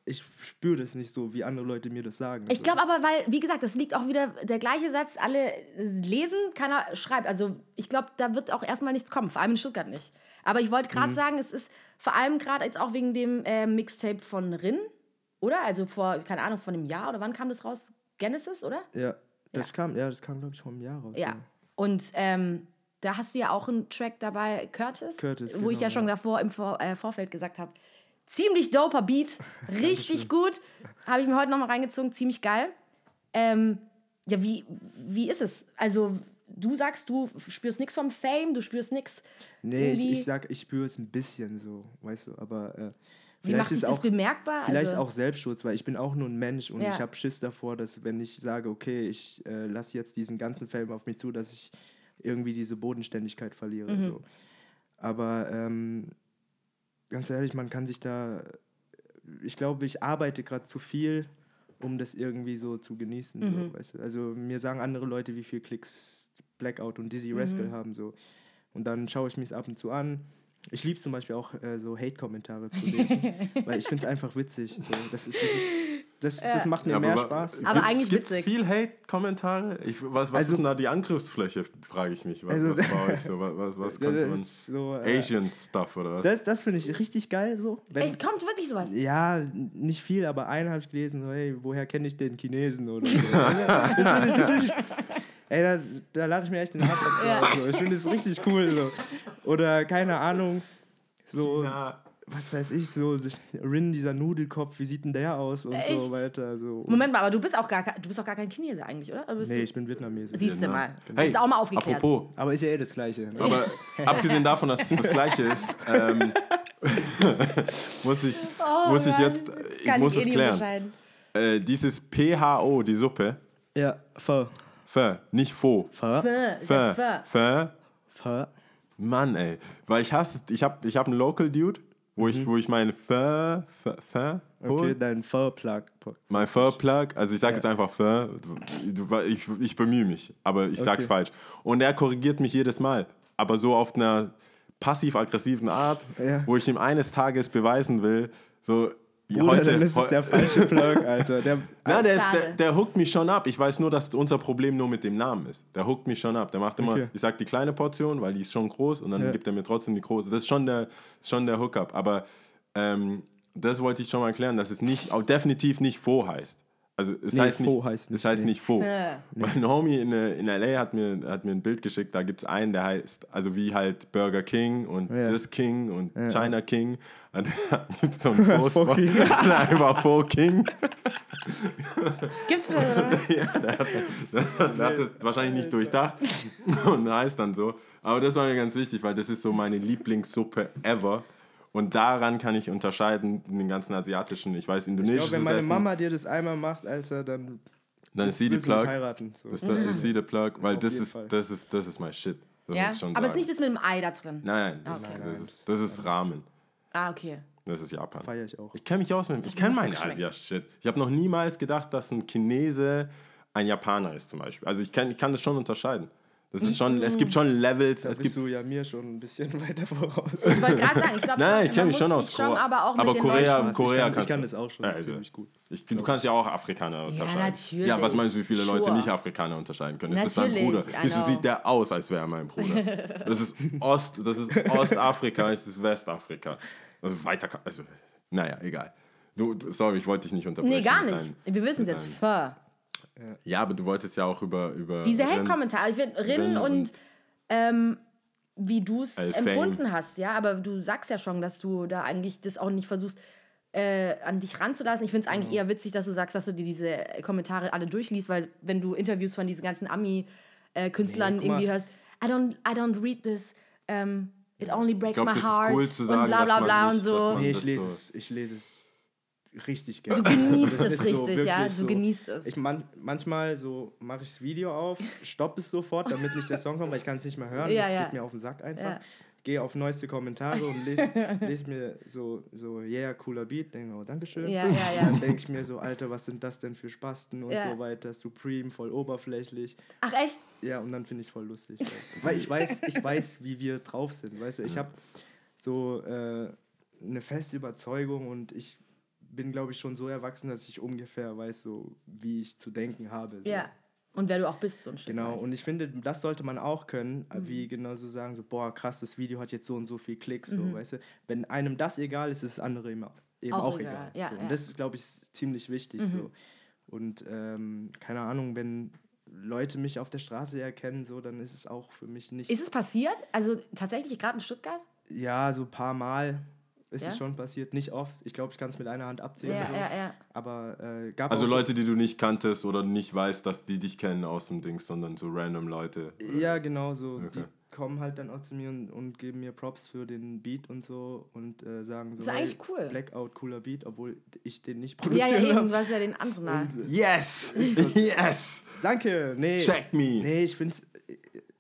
ich spüre das nicht so, wie andere Leute mir das sagen. Ich glaube aber, weil, wie gesagt, das liegt auch wieder der gleiche Satz, alle lesen, keiner schreibt. Also ich glaube, da wird auch erstmal nichts kommen, vor allem in Stuttgart nicht. Aber ich wollte Mhm. gerade sagen, es ist vor allem gerade jetzt auch wegen dem äh, Mixtape von Rin, oder? Also vor, keine Ahnung, von einem Jahr oder wann kam das raus? Genesis, oder? Ja, das Ja. kam, ja, das kam, glaube ich, vor einem Jahr raus. Ja. Und ähm, da hast du ja auch einen Track dabei, Curtis, Curtis, wo ich ja genau, schon ja. davor im Vor äh, Vorfeld gesagt habe. Ziemlich doper Beat, richtig gut. Habe ich mir heute nochmal reingezogen, ziemlich geil. Ähm, ja, wie, wie ist es? Also, du sagst, du spürst nichts vom Fame, du spürst nichts. Nee, ich, ich sag, ich spüre es ein bisschen so, weißt du, aber äh, Wie vielleicht macht sich ist das auch bemerkbar? vielleicht also, auch Selbstschutz, weil ich bin auch nur ein Mensch und Ja. ich habe Schiss davor, dass wenn ich sage, okay, ich äh, lasse jetzt diesen ganzen Film auf mich zu, dass ich irgendwie diese Bodenständigkeit verliere. Mhm. So. Aber ähm, ganz ehrlich, man kann sich da, ich glaube, ich arbeite gerade zu viel, um das irgendwie so zu genießen. Mhm. So, weißt du? Also mir sagen andere Leute, wie viel Klicks Blackout und Dizzy Mhm. Rascal haben. So. Und dann schaue ich mir es ab und zu an. Ich liebe zum Beispiel auch äh, so Hate-Kommentare zu lesen, weil ich finde es einfach witzig. So, das, ist, das, ist, das, das macht mir Ja, mehr Spaß. Aber gibt's, eigentlich gibt's witzig. viel Hate-Kommentare? Ich- Was, was Also- ist denn da die Angriffsfläche, frage ich mich. Was, Also- was bei euch so? Was, was, könnte Das man... so, äh, Asian-Stuff oder was? Das, das finde ich richtig geil so. Wenn, Echt, kommt wirklich sowas? ja, nicht viel, aber einen habe ich gelesen, so, hey, woher kenne ich den Chinesen oder so. das find ich, das find ich, ey, da, da lache ich mir echt den Hass ab. So. Ich finde das richtig cool. So. Oder keine Ahnung, so, Na, was weiß ich, so Rin, dieser Nudelkopf, wie sieht denn der aus und Echt? so weiter. So. Moment mal, aber du bist auch gar, du bist auch gar kein Chinese eigentlich, oder? oder bist Nee, du, ich bin Vietnamese. Siehst du Genau. mal. Das Hey, ist auch mal aufgeklärt. apropos, Aber ist ja eh das Gleiche. Ne? aber abgesehen davon, dass es das Gleiche ist, ähm, muss ich, muss ich jetzt, das ich kann muss eh es klären. Äh, dieses PHO, die Suppe, Ja, Pho. Pho, nicht Pho, das ist Pho. Pho. Pho. Mann, ey. Weil ich hasse, ich habe ich hab einen Local Dude, wo ich, wo ich meine Pho, Pho, Pho hol. Okay, dein Pho-Plug. Mein Pho-Plug, also ich sage jetzt einfach du, ich, ich bemühe mich, aber ich sag's Okay. falsch. Und er korrigiert mich jedes Mal, aber so auf einer passiv-aggressiven Art, Ja. wo ich ihm eines Tages beweisen will, so Bruder, heute... dann ist es der falsche Plug, Alter. Der, Nein, der, ist, der, der hookt mich schon ab. Ich weiß nur, dass unser Problem nur mit dem Namen ist. Der hookt mich schon ab. Der macht immer, Okay. ich sag die kleine Portion, weil die ist schon groß und dann Ja. gibt er mir trotzdem die große. Das ist schon der, schon der Hookup. Aber ähm, das wollte ich schon mal erklären, dass es nicht, auch definitiv nicht Faux heißt. Also es Nee, heißt nicht, Faux heißt es nicht, heißt nee. nicht Faux. Pho. Mein Homie in, in L.A. hat mir, hat mir ein Bild geschickt, da gibt es einen, der heißt, also wie halt Burger King und Ja. This King und China King. Und da gibt so einen Faux-Spot. King. Einfach Faux King. Gibt's das? oder? Ja, der hat, der hat das wahrscheinlich nicht durchdacht und heißt dann so. Aber das war mir ganz wichtig, weil das ist so meine Lieblingssuppe ever. Und daran kann ich unterscheiden, in den ganzen asiatischen, ich weiß, ich indonesisches glaube, wenn meine Essen, Mama dir das einmal macht, Alter, dann dann ist sie die Plug. heiraten. So. Das, das ist sie der Plug, weil das ist, das, ist, das ist mein Shit. Das Ja, ich aber es ist nicht das mit dem Ei da drin. Nein, das, Okay. das, ist, das ist Ramen. Ah, okay. Das ist Japan. Feier ich auch. Ich kenne mich aus mit Ich kenne muss meine geschmeckt. Asia-Shit. Ich habe noch niemals gedacht, dass ein Chinese ein Japaner ist, zum Beispiel. Also ich, kenn, ich kann das schon unterscheiden. Das ist schon, es gibt schon Levels, Da es bist gibt du ja mir schon ein bisschen weiter voraus. Ich wollte gerade sagen, ich glaube, Nein, ich kenn mich schon aus Korea. aber auch Aber mit den Korea- Deutschen. Korea ich kann, kannst ich kann du. das auch schon Ja, also, ziemlich gut. Ich, du kannst ja auch Afrikaner unterscheiden. natürlich. Ja, was meinst du, wie viele Leute Sure. nicht Afrikaner unterscheiden können? Das ist dein Natürlich, Bruder. Wieso know. sieht der aus, als wäre er mein Bruder? Das ist Ost, das ist Ostafrika, es ist Westafrika. Also weiter, also naja, egal. Du, du, sorry, ich wollte dich nicht unterbrechen. Nee, gar nicht. deinem- Wir wissen es jetzt. deinem- Pho. Ja, aber du wolltest ja auch über über Diese Hate-Kommentare, ich finde, Rin Rin und, und- ähm, wie du es empfunden hast, ja, aber du sagst ja schon, dass du da eigentlich das auch nicht versuchst, äh, an dich ranzulassen. Ich finde es eigentlich Mhm. eher witzig, dass du sagst, dass du dir diese Kommentare alle durchliest, weil wenn du Interviews von diesen ganzen Ami-Künstlern Nee, guck mal. irgendwie hörst, I don't, I don't read this, um, it only breaks glaub, my das ist heart cool zu und sagen, bla bla bla und nicht- dass so. Nee, ich lese so- es, ich lese es richtig gerne. Du genießt es ist so richtig, ja, du so. genießt es. Ich man, manchmal so mache ich das Video auf, stoppe es sofort, damit nicht der Song kommt, weil ich kann es nicht mehr hören. Ja, das ja. geht mir auf den Sack einfach. Ja. Gehe auf neueste Kommentare und lese les mir so, so, yeah, cooler Beat, denke, oh, Dankeschön. Ja, ja, ja. Dann denke ich mir so, Alter, was sind das denn für Spasten und so weiter, Supreme, voll oberflächlich. Ach echt? Ja, und dann finde ich es voll lustig. Weil, weil ich weiß, ich weiß, wie wir drauf sind. Weißt du, ich habe so äh, eine feste Überzeugung und ich bin, glaube ich, schon so erwachsen, dass ich ungefähr weiß, so wie ich zu denken habe. So. Ja. Und wer du auch bist, so ein Stück Genau, weit. und ich finde, das sollte man auch können, Mhm. wie genau so sagen, so, boah, krass, das Video hat jetzt so und so viel Klicks, so, Mhm. weißt du. Wenn einem das egal ist, ist das andere eben Auch auch, egal, egal. ja, so. ja. Und das ist, glaube ich, ziemlich wichtig, Mhm. so. Und ähm, keine Ahnung, wenn Leute mich auf der Straße erkennen, so, dann ist es auch für mich nicht... Ist es passiert? Also tatsächlich gerade in Stuttgart? Ja, so ein paar Mal ist Ja? es schon passiert. Nicht oft. Ich glaube, ich kann es mit einer Hand abzählen. Ja, so. ja, ja. Aber äh, gab Also auch Leute, die du nicht kanntest oder nicht weißt, dass die dich kennen aus dem Ding, sondern so random Leute. Ja, genau so. Okay. Die kommen halt dann auch zu mir und, und geben mir Props für den Beat und so und äh, sagen so, ist eigentlich cool. Blackout, cooler Beat, obwohl ich den nicht Ja, produziert ja, eben, habe. du hast ja den anderen da. Und, äh, Yes! yes! Danke, nee. Check me! Nee, ich finde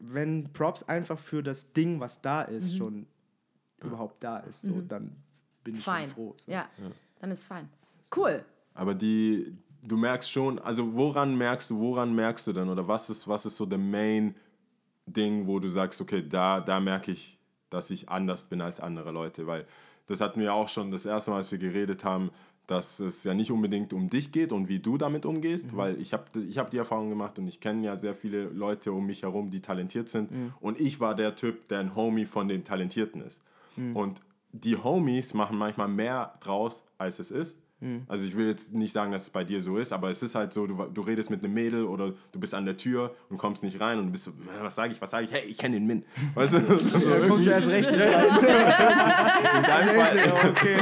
wenn Props einfach für das Ding, was da Mhm. ist, schon überhaupt da ist, so, dann bin ich Fein. schon froh. So. Ja, dann ist fein. Cool. Aber die, du merkst schon, also woran merkst du, woran merkst du denn oder was ist, was ist so der Main Ding, wo du sagst, okay, da, da merke ich, dass ich anders bin als andere Leute, weil das hatten wir auch schon das erste Mal, als wir geredet haben, dass es ja nicht unbedingt um dich geht und wie du damit umgehst, weil ich habe ich hab die Erfahrung gemacht und ich kenne ja sehr viele Leute um mich herum, die talentiert sind und ich war der Typ, der ein Homie von dem Talentierten ist. Und die Homies machen manchmal mehr draus, als es ist. Also ich will jetzt nicht sagen, dass es bei dir so ist, aber es ist halt so, du, du redest mit einem Mädel oder du bist an der Tür und kommst nicht rein und bist so, "Äh, was sage ich, was sage ich? Hey, ich kenne den Min. Weißt du? So Da kommst du erst recht nicht rein. in deinem Fall, okay.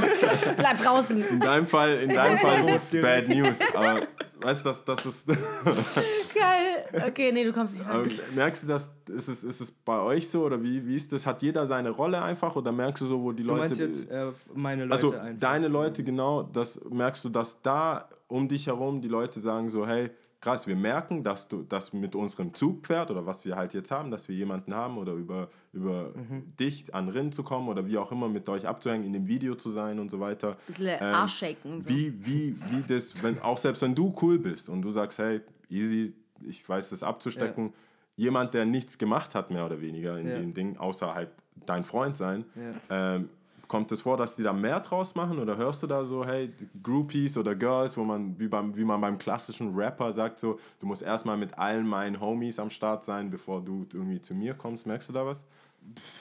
Bleib draußen. in deinem Fall, in deinem Fall ist es Bad News. Aber weißt du, das, das ist. Geil. Okay, nee, du kommst nicht rein. merkst du das, ist es, ist es bei euch so oder wie, wie ist das? Hat jeder seine Rolle einfach oder merkst du so, wo die Du Leute. meinst jetzt äh, meine Leute also einfach. deine Leute, genau, das merkst du, dass da um dich herum die Leute sagen so, hey, krass, wir merken, dass du das mit unserem Zugpferd oder was wir halt jetzt haben, dass wir jemanden haben oder über, über Mhm. dich an Rinn zu kommen oder wie auch immer mit euch abzuhängen, in dem Video zu sein und so weiter. Bisschen Ähm, Arsch shaken so. Wie, wie, wie das, wenn, auch selbst wenn du cool bist und du sagst, hey, easy, ich weiß das abzustecken, jemand, der nichts gemacht hat, mehr oder weniger in Ja. dem Ding, außer halt dein Freund sein, ähm, kommt es vor, dass die da mehr draus machen oder hörst du da so, hey, Groupies oder Girls, wo man, wie, beim, wie man beim klassischen Rapper sagt, so, du musst erstmal mit allen meinen Homies am Start sein, bevor du irgendwie zu mir kommst, merkst du da was?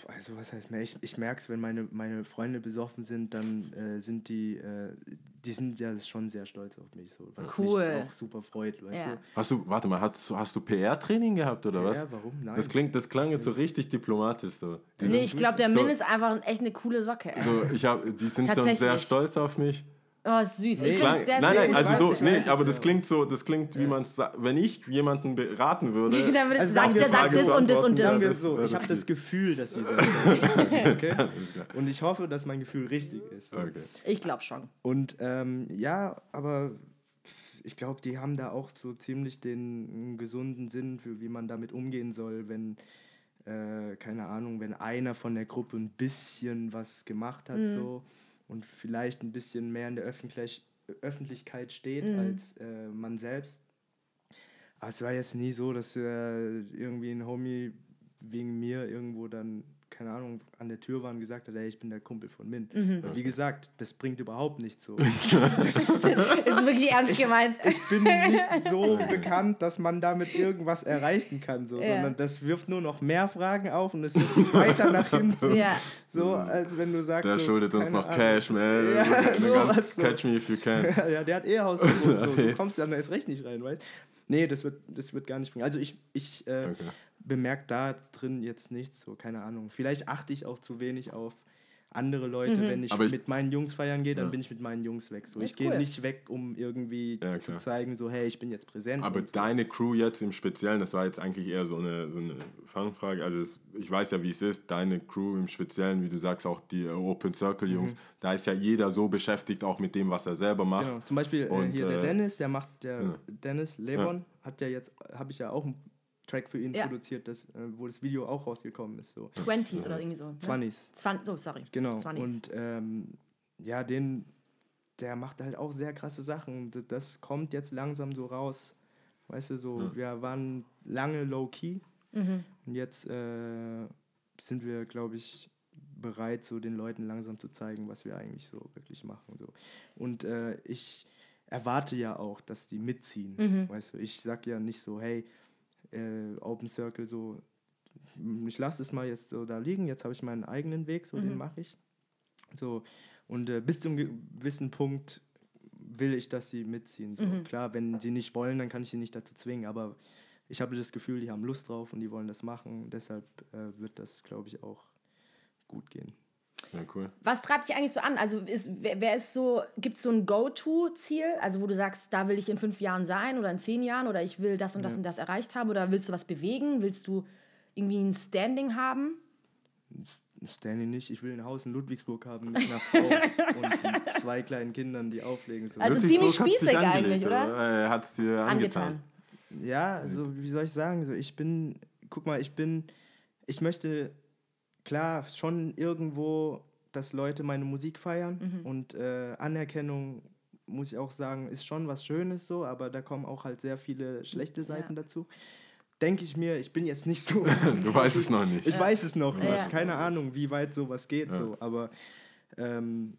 Also was heißt mehr? Ich, ich merke es, wenn meine, meine Freunde besoffen sind, dann äh, sind die, äh, die sind ja schon sehr stolz auf mich. So, was Cool. mich auch super freut, weißt Ja. du? Hast du, warte mal, hast, du- hast du PR-Training gehabt oder was? Ja, warum? Nein. Das klingt, das klang jetzt so richtig diplomatisch so. Die Nee, ich glaube, der so- Min ist einfach echt eine coole Socke. So, ich hab, die sind Tatsächlich. sehr stolz auf mich. Oh, ist süß. Ich Nee. find's, Klang, nein, nein, also so, ich nee, aber das klingt so, das klingt, wie man es wenn ich jemanden beraten würde. Dann würde, Also sagt der sagt das und das und das. das so, ich habe das Gefühl, dass sie so okay? Und ich hoffe, dass mein Gefühl richtig ist. Okay. Ich glaube schon. Und ähm, ja, aber ich glaube, die haben da auch so ziemlich den gesunden Sinn für, wie man damit umgehen soll, wenn, äh, keine Ahnung, wenn einer von der Gruppe ein bisschen was gemacht hat so und vielleicht ein bisschen mehr in der Öffentlich Öffentlichkeit steht als äh, man selbst. Aber es war jetzt nie so, dass äh, irgendwie ein Homie wegen mir irgendwo dann, keine Ahnung, an der Tür war und gesagt hat, ey, ich bin der Kumpel von Min. Mhm. Wie gesagt, das bringt überhaupt nichts so. Ist wirklich ernst gemeint. ich bin nicht so bekannt, dass man damit irgendwas erreichen kann, so, Ja. sondern das wirft nur noch mehr Fragen auf und es wird nicht weiter nach hinten. Ja. So, als wenn du sagst. Der so, schuldet uns noch Ahnung. Cash, man. Ja, sowas so. Catch me if you can. ja, der hat eh Hausverbot. So. Du kommst dann erst recht nicht rein, weißt Nee, das wird, das wird gar nicht bringen. Also ich, ich äh, Okay. Bemerke da drin jetzt nichts, so, keine Ahnung. Vielleicht achte ich auch zu wenig auf andere Leute. Wenn ich, ich- mit meinen Jungs feiern gehe, dann Ja. bin ich mit meinen Jungs weg. So. Ich gehe cool. nicht weg, um irgendwie Ja, zu zeigen, so, hey, ich bin jetzt präsent. Aber so. deine Crew jetzt im Speziellen, das war jetzt eigentlich eher so eine, so eine Fangfrage. Also es, ich weiß ja, wie es ist. Deine Crew im Speziellen, wie du sagst, auch die äh, Open Circle Jungs, da ist ja jeder so beschäftigt auch mit dem, was er selber macht. Genau. Zum Beispiel äh, Und, hier der äh, Dennis, der macht, der ja. Dennis Levon hat ja jetzt, habe ich ja auch einen Track für ihn Ja. produziert, das, äh, wo das Video auch rausgekommen ist. So. 20s oder irgendwie so. Ne? 20s. Zwan so, sorry. Genau. 20s. Und ähm, ja, den, der macht halt auch sehr krasse Sachen. Das kommt jetzt langsam so raus. Weißt du, so, wir waren lange low-key Mhm. und jetzt äh, sind wir, glaube ich, bereit, so den Leuten langsam zu zeigen, was wir eigentlich so wirklich machen. So. Und äh, ich erwarte ja auch, dass die mitziehen. Mhm. Weißt du, ich sag ja nicht so, hey, äh, Open Circle, so, ich lasse es mal jetzt so da liegen, jetzt habe ich meinen eigenen Weg, so den mache ich. So, und äh, bis zu einem gewissen Punkt will ich, dass sie mitziehen. So. Klar, wenn sie nicht wollen, dann kann ich sie nicht dazu zwingen, aber ich habe das Gefühl, die haben Lust drauf und die wollen das machen. Deshalb äh, wird das, glaube ich, auch gut gehen. Ja, cool. Was treibt dich eigentlich so an? Also ist, wer, wer ist so, gibt es so ein Go-To-Ziel? Also wo du sagst, da will ich in fünf Jahren sein oder in zehn Jahren oder ich will das und das und das erreicht haben oder willst du was bewegen? Willst du irgendwie ein Standing haben? S- Stanley nicht, ich will ein Haus in Ludwigsburg haben mit einer Frau und zwei kleinen Kindern, die auflegen. So. Also ziemlich spießig angelegt, eigentlich, oder? Äh, hat's dir angetan. Angetan. Ja, also wie soll ich sagen, so ich bin, guck mal, ich bin, ich möchte klar schon irgendwo, dass Leute meine Musik feiern und äh, Anerkennung, muss ich auch sagen, ist schon was Schönes so, aber da kommen auch halt sehr viele schlechte Seiten dazu. Denke ich mir, ich bin jetzt nicht so. Du weißt es noch nicht. Ich weiß es noch nicht. Ja. Keine Ahnung, wie weit sowas geht. So. Aber ähm,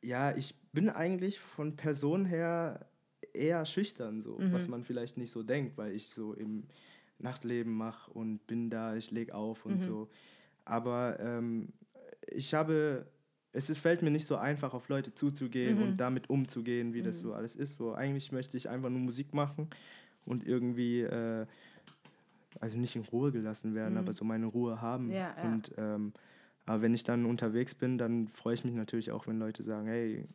ja, ich bin eigentlich von Person her eher schüchtern, so, was man vielleicht nicht so denkt, weil ich so im Nachtleben mache und bin da, ich lege auf und so. Aber ähm, ich habe, es ist, fällt mir nicht so einfach, auf Leute zuzugehen und damit umzugehen, wie das so alles ist. So, eigentlich möchte ich einfach nur Musik machen und irgendwie, äh, also nicht in Ruhe gelassen werden, aber so meine Ruhe haben. Ja, ja. Und ähm, aber wenn ich dann unterwegs bin, dann freue ich mich natürlich auch, wenn Leute sagen, hey,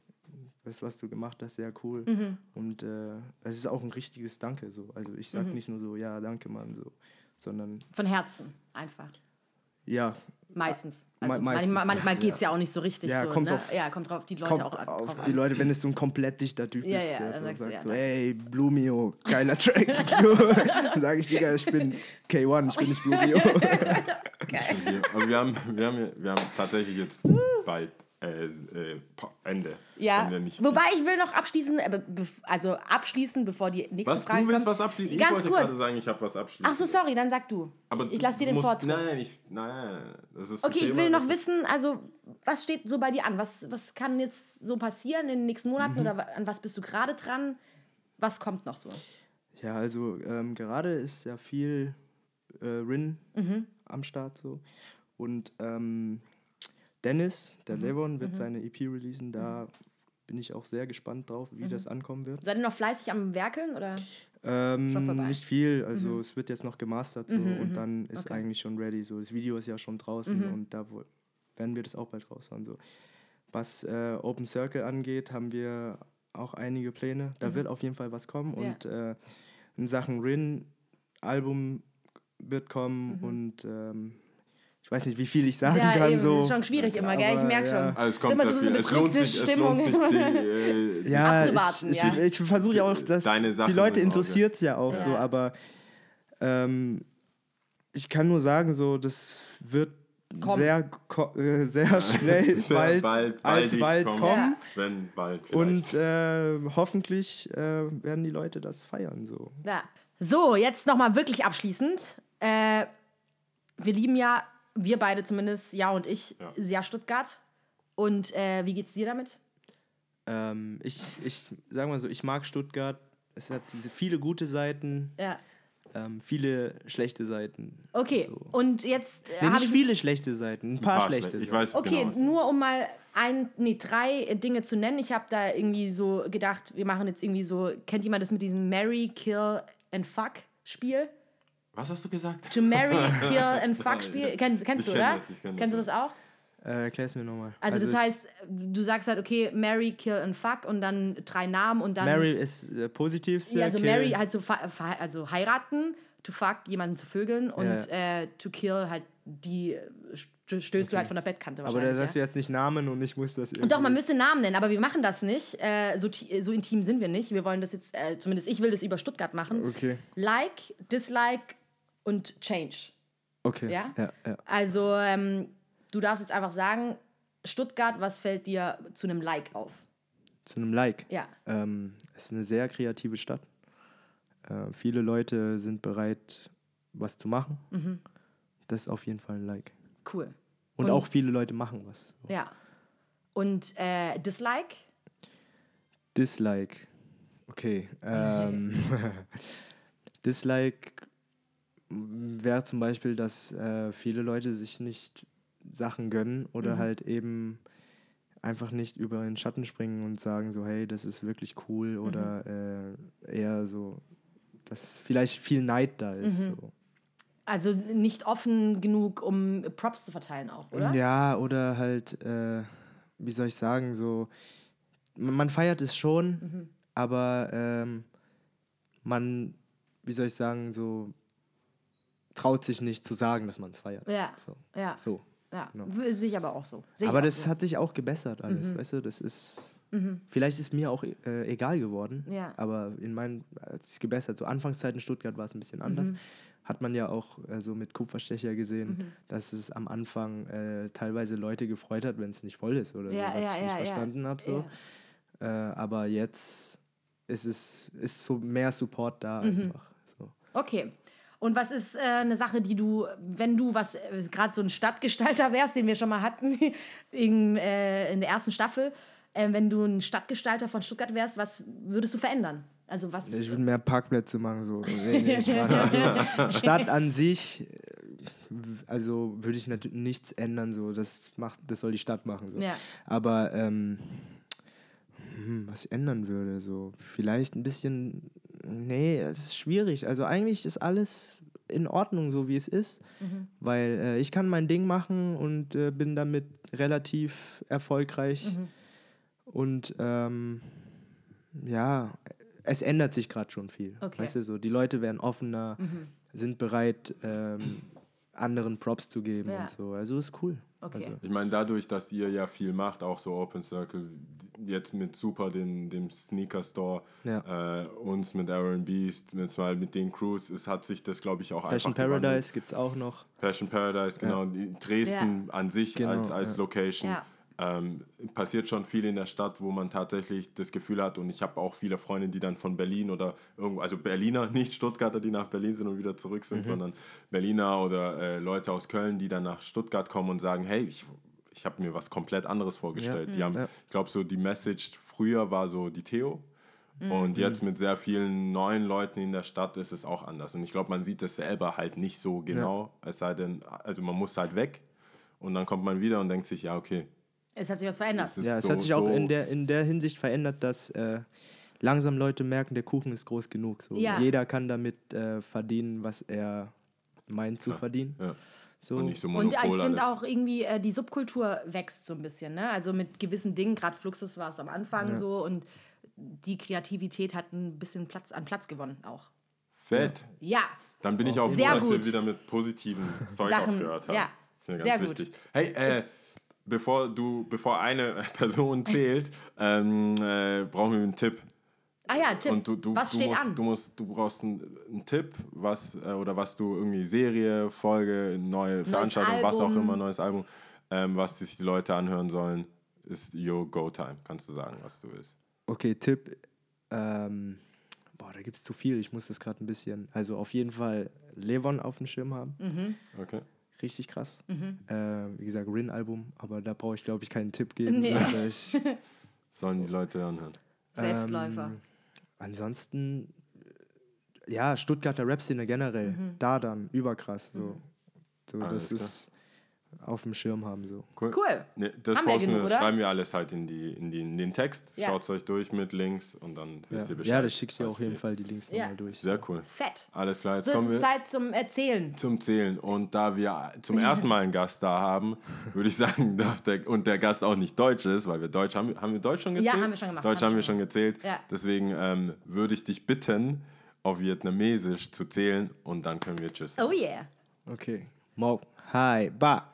das, was du gemacht hast, sehr cool. Mhm. Und äh, es ist auch ein richtiges Danke so. Also ich Mhm. sage nicht nur so, ja, danke, Mann, so, sondern Von Herzen einfach. Ja, Meistens. Me- Also meistens, manchmal manchmal geht es ja auch nicht so richtig. Ja, so, kommt ne? auf- ja, kommt drauf die Leute kommt auch an. auf die an. Leute, wenn es so ein komplett dichter Typ Ja, ist, ja, so sagst ja, so, das- ey, Blumio, geiler Track. So, dann sage ich, Digga, ich bin K1, ich bin nicht Blumio. Wir, aber wir haben, wir, haben, ja- wir haben tatsächlich jetzt bald äh, äh, Ende. Ja, wir nicht- wobei ich will noch abschließen, äh, also abschließen, bevor die nächste was, Frage du willst kommt. was abschließen? Ich Ganz wollte kurz. gerade sagen, ich habe was abschließen. Ach so, sorry, dann sag du. Aber ich lasse dir den Vortritt. Nein, ich, nein, das ist Okay, ich Thema, will noch wissen, also was steht so bei dir an? Was, was kann jetzt so passieren in den nächsten Monaten Mhm. oder an was bist du gerade dran? Was kommt noch so? Ja, also ähm, gerade ist ja viel äh, Rin am Start so. Und ähm, Dennis, der Levon, wird seine EP releasen. Da bin ich auch sehr gespannt drauf, wie das ankommen wird. Seid ihr noch fleißig am Werkeln oder? Ähm, Schon vorbei. nicht viel, also es wird jetzt noch gemastert so, Mhm, und dann ist Okay. eigentlich schon ready. So. Das Video ist ja schon draußen und da werden wir das auch bald raushauen. So. Was äh, Open Circle angeht, haben wir auch einige Pläne. Da wird auf jeden Fall was kommen Ja. und äh, in Sachen Rin, Album wird kommen und ähm, ich weiß nicht, wie viel ich sagen Ja, kann. eben, so. ist schon schwierig immer, gell? Ich merke ja. schon. Also es kommt immer so viel. eine Es lohnt sich, es lohnt sich Stimmung. die, äh, ja, abzuwarten, ich, ja. Ich, ich versuche ja auch, dass die Leute interessiert es ja auch so, Ja. aber ähm, ich kann nur sagen, so das wird Kommen. sehr, ko- äh, sehr schnell sehr bald, bald, als bald kommen. kommen. Wenn bald vielleicht. Und äh, hoffentlich äh, werden die Leute das feiern. So. Ja. So, jetzt nochmal wirklich abschließend. Äh, wir lieben ja, wir beide zumindest, ja und ich, Ja. sehr Stuttgart. Und äh, wie geht's dir damit? Ähm, ich, ich sag mal so, ich mag Stuttgart. Es hat diese viele gute Seiten, Ja. ähm, viele schlechte Seiten. Okay, So. und jetzt äh, Nee, nicht ich. viele schlechte Seiten, ein paar, schle- schlechte. Ich Seiten. weiß Okay, genau. nur um mal ein, nee, drei Dinge zu nennen. Ich habe da irgendwie so gedacht, wir machen jetzt irgendwie so, kennt jemand das mit diesem Marry, Kill and Fuck Spiel? Was hast du gesagt? To Marry, Kill and Fuck Spiel. Kennst, kennst Ich du, kenn oder? das, ich kenn Kennst du das, das auch? Äh, erklär's mir nochmal. Also, das ich- heißt, du sagst halt, okay, Marry, Kill and Fuck und dann drei Namen und dann. Mary ist äh, positivste. ja, also Kill- Marry halt so also heiraten, to fuck jemanden zu vögeln und äh, to kill halt die äh, st- stößt du halt von der Bettkante Aber wahrscheinlich. da sagst ja. du jetzt nicht Namen und ich muss das irgendwie. Doch, man müsste Namen nennen, aber wir machen das nicht. Äh, so, so intim sind wir nicht. Wir wollen das jetzt, äh, zumindest ich will das über Stuttgart machen. Okay, Like, Dislike und Change. okay. Ja? ja, ja. Also, ähm, du darfst jetzt einfach sagen, Stuttgart, was fällt dir zu einem Like auf? Zu einem Like. Ja. Ähm, es ist eine sehr kreative Stadt. Äh, viele Leute sind bereit, was zu machen. Mhm. Das ist auf jeden Fall ein Like. Cool. Und, Und- auch viele Leute machen was. Ja. Und äh, Dislike? Dislike. Okay. Ähm, Dislike wäre zum Beispiel, dass äh, viele Leute sich nicht Sachen gönnen oder Mhm. halt eben einfach nicht über den Schatten springen und sagen so, hey, das ist wirklich cool oder Mhm. äh, eher so, dass vielleicht viel Neid da ist. Mhm. So. Also nicht offen genug, um Props zu verteilen auch, oder? Ja, oder halt, äh, wie soll ich sagen, so, man, man feiert es schon, Mhm. aber ähm, man, wie soll ich sagen, so, traut sich nicht zu sagen, dass man es feiert. Ja. So. Ja. so. ja. Genau. Sehe ich aber auch so. Sehe Aber das so. hat sich auch gebessert alles, Mhm. weißt du, das ist, vielleicht ist mir auch äh, egal geworden, Ja. aber in meinen, hat sich gebessert. So Anfangszeiten in Stuttgart war es ein bisschen anders. Mhm. Hat man ja auch äh, so mit Kupferstecher gesehen, dass es am Anfang äh, teilweise Leute gefreut hat, wenn es nicht voll ist oder Ja, so, was ja, ich ja, nicht verstanden habe. So. Äh, aber jetzt ist es ist so mehr Support da Mhm. einfach. So. Okay. Und was ist äh, eine Sache, die du, wenn du was, äh, gerade so ein Stadtgestalter wärst, den wir schon mal hatten in, äh, in der ersten Staffel, äh, wenn du ein Stadtgestalter von Stuttgart wärst, was würdest du verändern? Also was? Ich würde mehr Parkplätze machen. So. Nee, nee, Spaß. also, Stadt an sich, äh, also würde ich natürlich nichts ändern. So. Das, macht, das soll die Stadt machen. So. Ja. Aber ähm, hm, was ich ändern würde, so vielleicht ein bisschen, nee, es ist schwierig. Also eigentlich ist alles in Ordnung, so wie es ist, Mhm. weil äh, ich kann mein Ding machen und äh, bin damit relativ erfolgreich. Mhm. Und ähm, ja, es ändert sich gerade schon viel. Okay. Mhm. Weißt du, so die Leute werden offener, sind bereit, ähm, anderen Props zu geben Ja. und so. Also ist cool. Okay. Also, Ich meine, dadurch, dass ihr ja viel macht, auch so Open Circle, jetzt mit Super, dem, dem Sneaker Store, Ja. äh, uns mit Aaron Beast, mal mit den Crews, es hat sich das, glaube ich, auch Fashion einfach gewandelt. Paradise gibt es auch noch. Fashion Paradise, genau. Die Dresden an sich Genau, als, als ja. Location. Ja. Ähm, passiert schon viel in der Stadt, wo man tatsächlich das Gefühl hat, und ich habe auch viele Freunde, die dann von Berlin oder irgendwo, also Berliner, nicht Stuttgarter, die nach Berlin sind und wieder zurück sind, sondern Berliner oder äh, Leute aus Köln, die dann nach Stuttgart kommen und sagen, hey, ich, ich habe mir was komplett anderes vorgestellt. Die haben, Ja. ich glaube, so die Message früher war so die Theo. Und jetzt mit sehr vielen neuen Leuten in der Stadt ist es auch anders. Und ich glaube, man sieht das selber halt nicht so genau. Es sei denn, also man muss halt weg und dann kommt man wieder und denkt sich, ja, okay. Es hat sich was verändert. es Ja, es so- hat sich auch so- in der, in der Hinsicht verändert, dass äh, langsam Leute merken, der Kuchen ist groß genug. So. Ja. Jeder kann damit äh, verdienen, was er meint zu verdienen. Ja. So. Und nicht so Und Monopol ja, ich finde auch irgendwie, äh, die Subkultur wächst so ein bisschen, ne? Also mit gewissen Dingen, gerade Fluxus war es am Anfang so und die Kreativität hat ein bisschen Platz, an Platz gewonnen auch. Fett. Ja, Dann bin ich auch froh, Sehr dass wir gut. wieder mit positiven Zeug Sachen, aufgehört haben. ja. Das ist mir Sehr ganz gut. wichtig. Hey, äh, bevor du, bevor eine Person zählt, ähm, äh, brauchen wir einen Tipp. Ah ja, Tipp. Und du, du, was du steht musst, an? Du, musst, du brauchst einen, einen Tipp, was äh, oder was du irgendwie Serie, Folge, neue Veranstaltung, was auch Album. immer, neues Album, ähm, was sich die Leute anhören sollen, ist Your Go Time. Kannst du sagen, was du willst? Okay, Tipp. Ähm, boah, da gibt es zu viel. Ich muss das gerade ein bisschen. Also auf jeden Fall Levon auf dem Schirm haben. Mhm. Okay. Richtig krass. Äh, wie gesagt, Rin-Album, aber da brauche ich, glaube ich, keinen Tipp geben. Nee. Also ich, Sollen die Leute anhören. Selbstläufer. Ähm, ansonsten, ja, Stuttgarter Rap-Szene generell. Da dann, überkrass. So, so Alles das ist auf dem Schirm haben. So. Cool. Cool. Nee, das Haben wir posten genug, wir, oder? schreiben wir alles halt in, die, in, die, in den Text. Ja. Schaut es euch durch mit Links und dann Ja, wisst ihr Bescheid. ja das schickt ihr auf jeden die- Fall die Links Ja. nochmal durch. Sehr cool. Fett. Alles klar, jetzt So ist kommen es wir Zeit zum Erzählen. zum Zählen. Und da wir zum ersten Mal einen Gast da haben, würde ich sagen, darf der, und der Gast auch nicht Deutsch ist, weil wir Deutsch haben, haben wir Deutsch schon Ja, gezählt? haben wir schon gemacht, Deutsch haben wir wir schon gezählt. Ja. Deswegen ähm, würde ich dich bitten, auf Vietnamesisch zu zählen und dann können wir Tschüss. sagen. Oh yeah. Okay. Mo, hi, ba.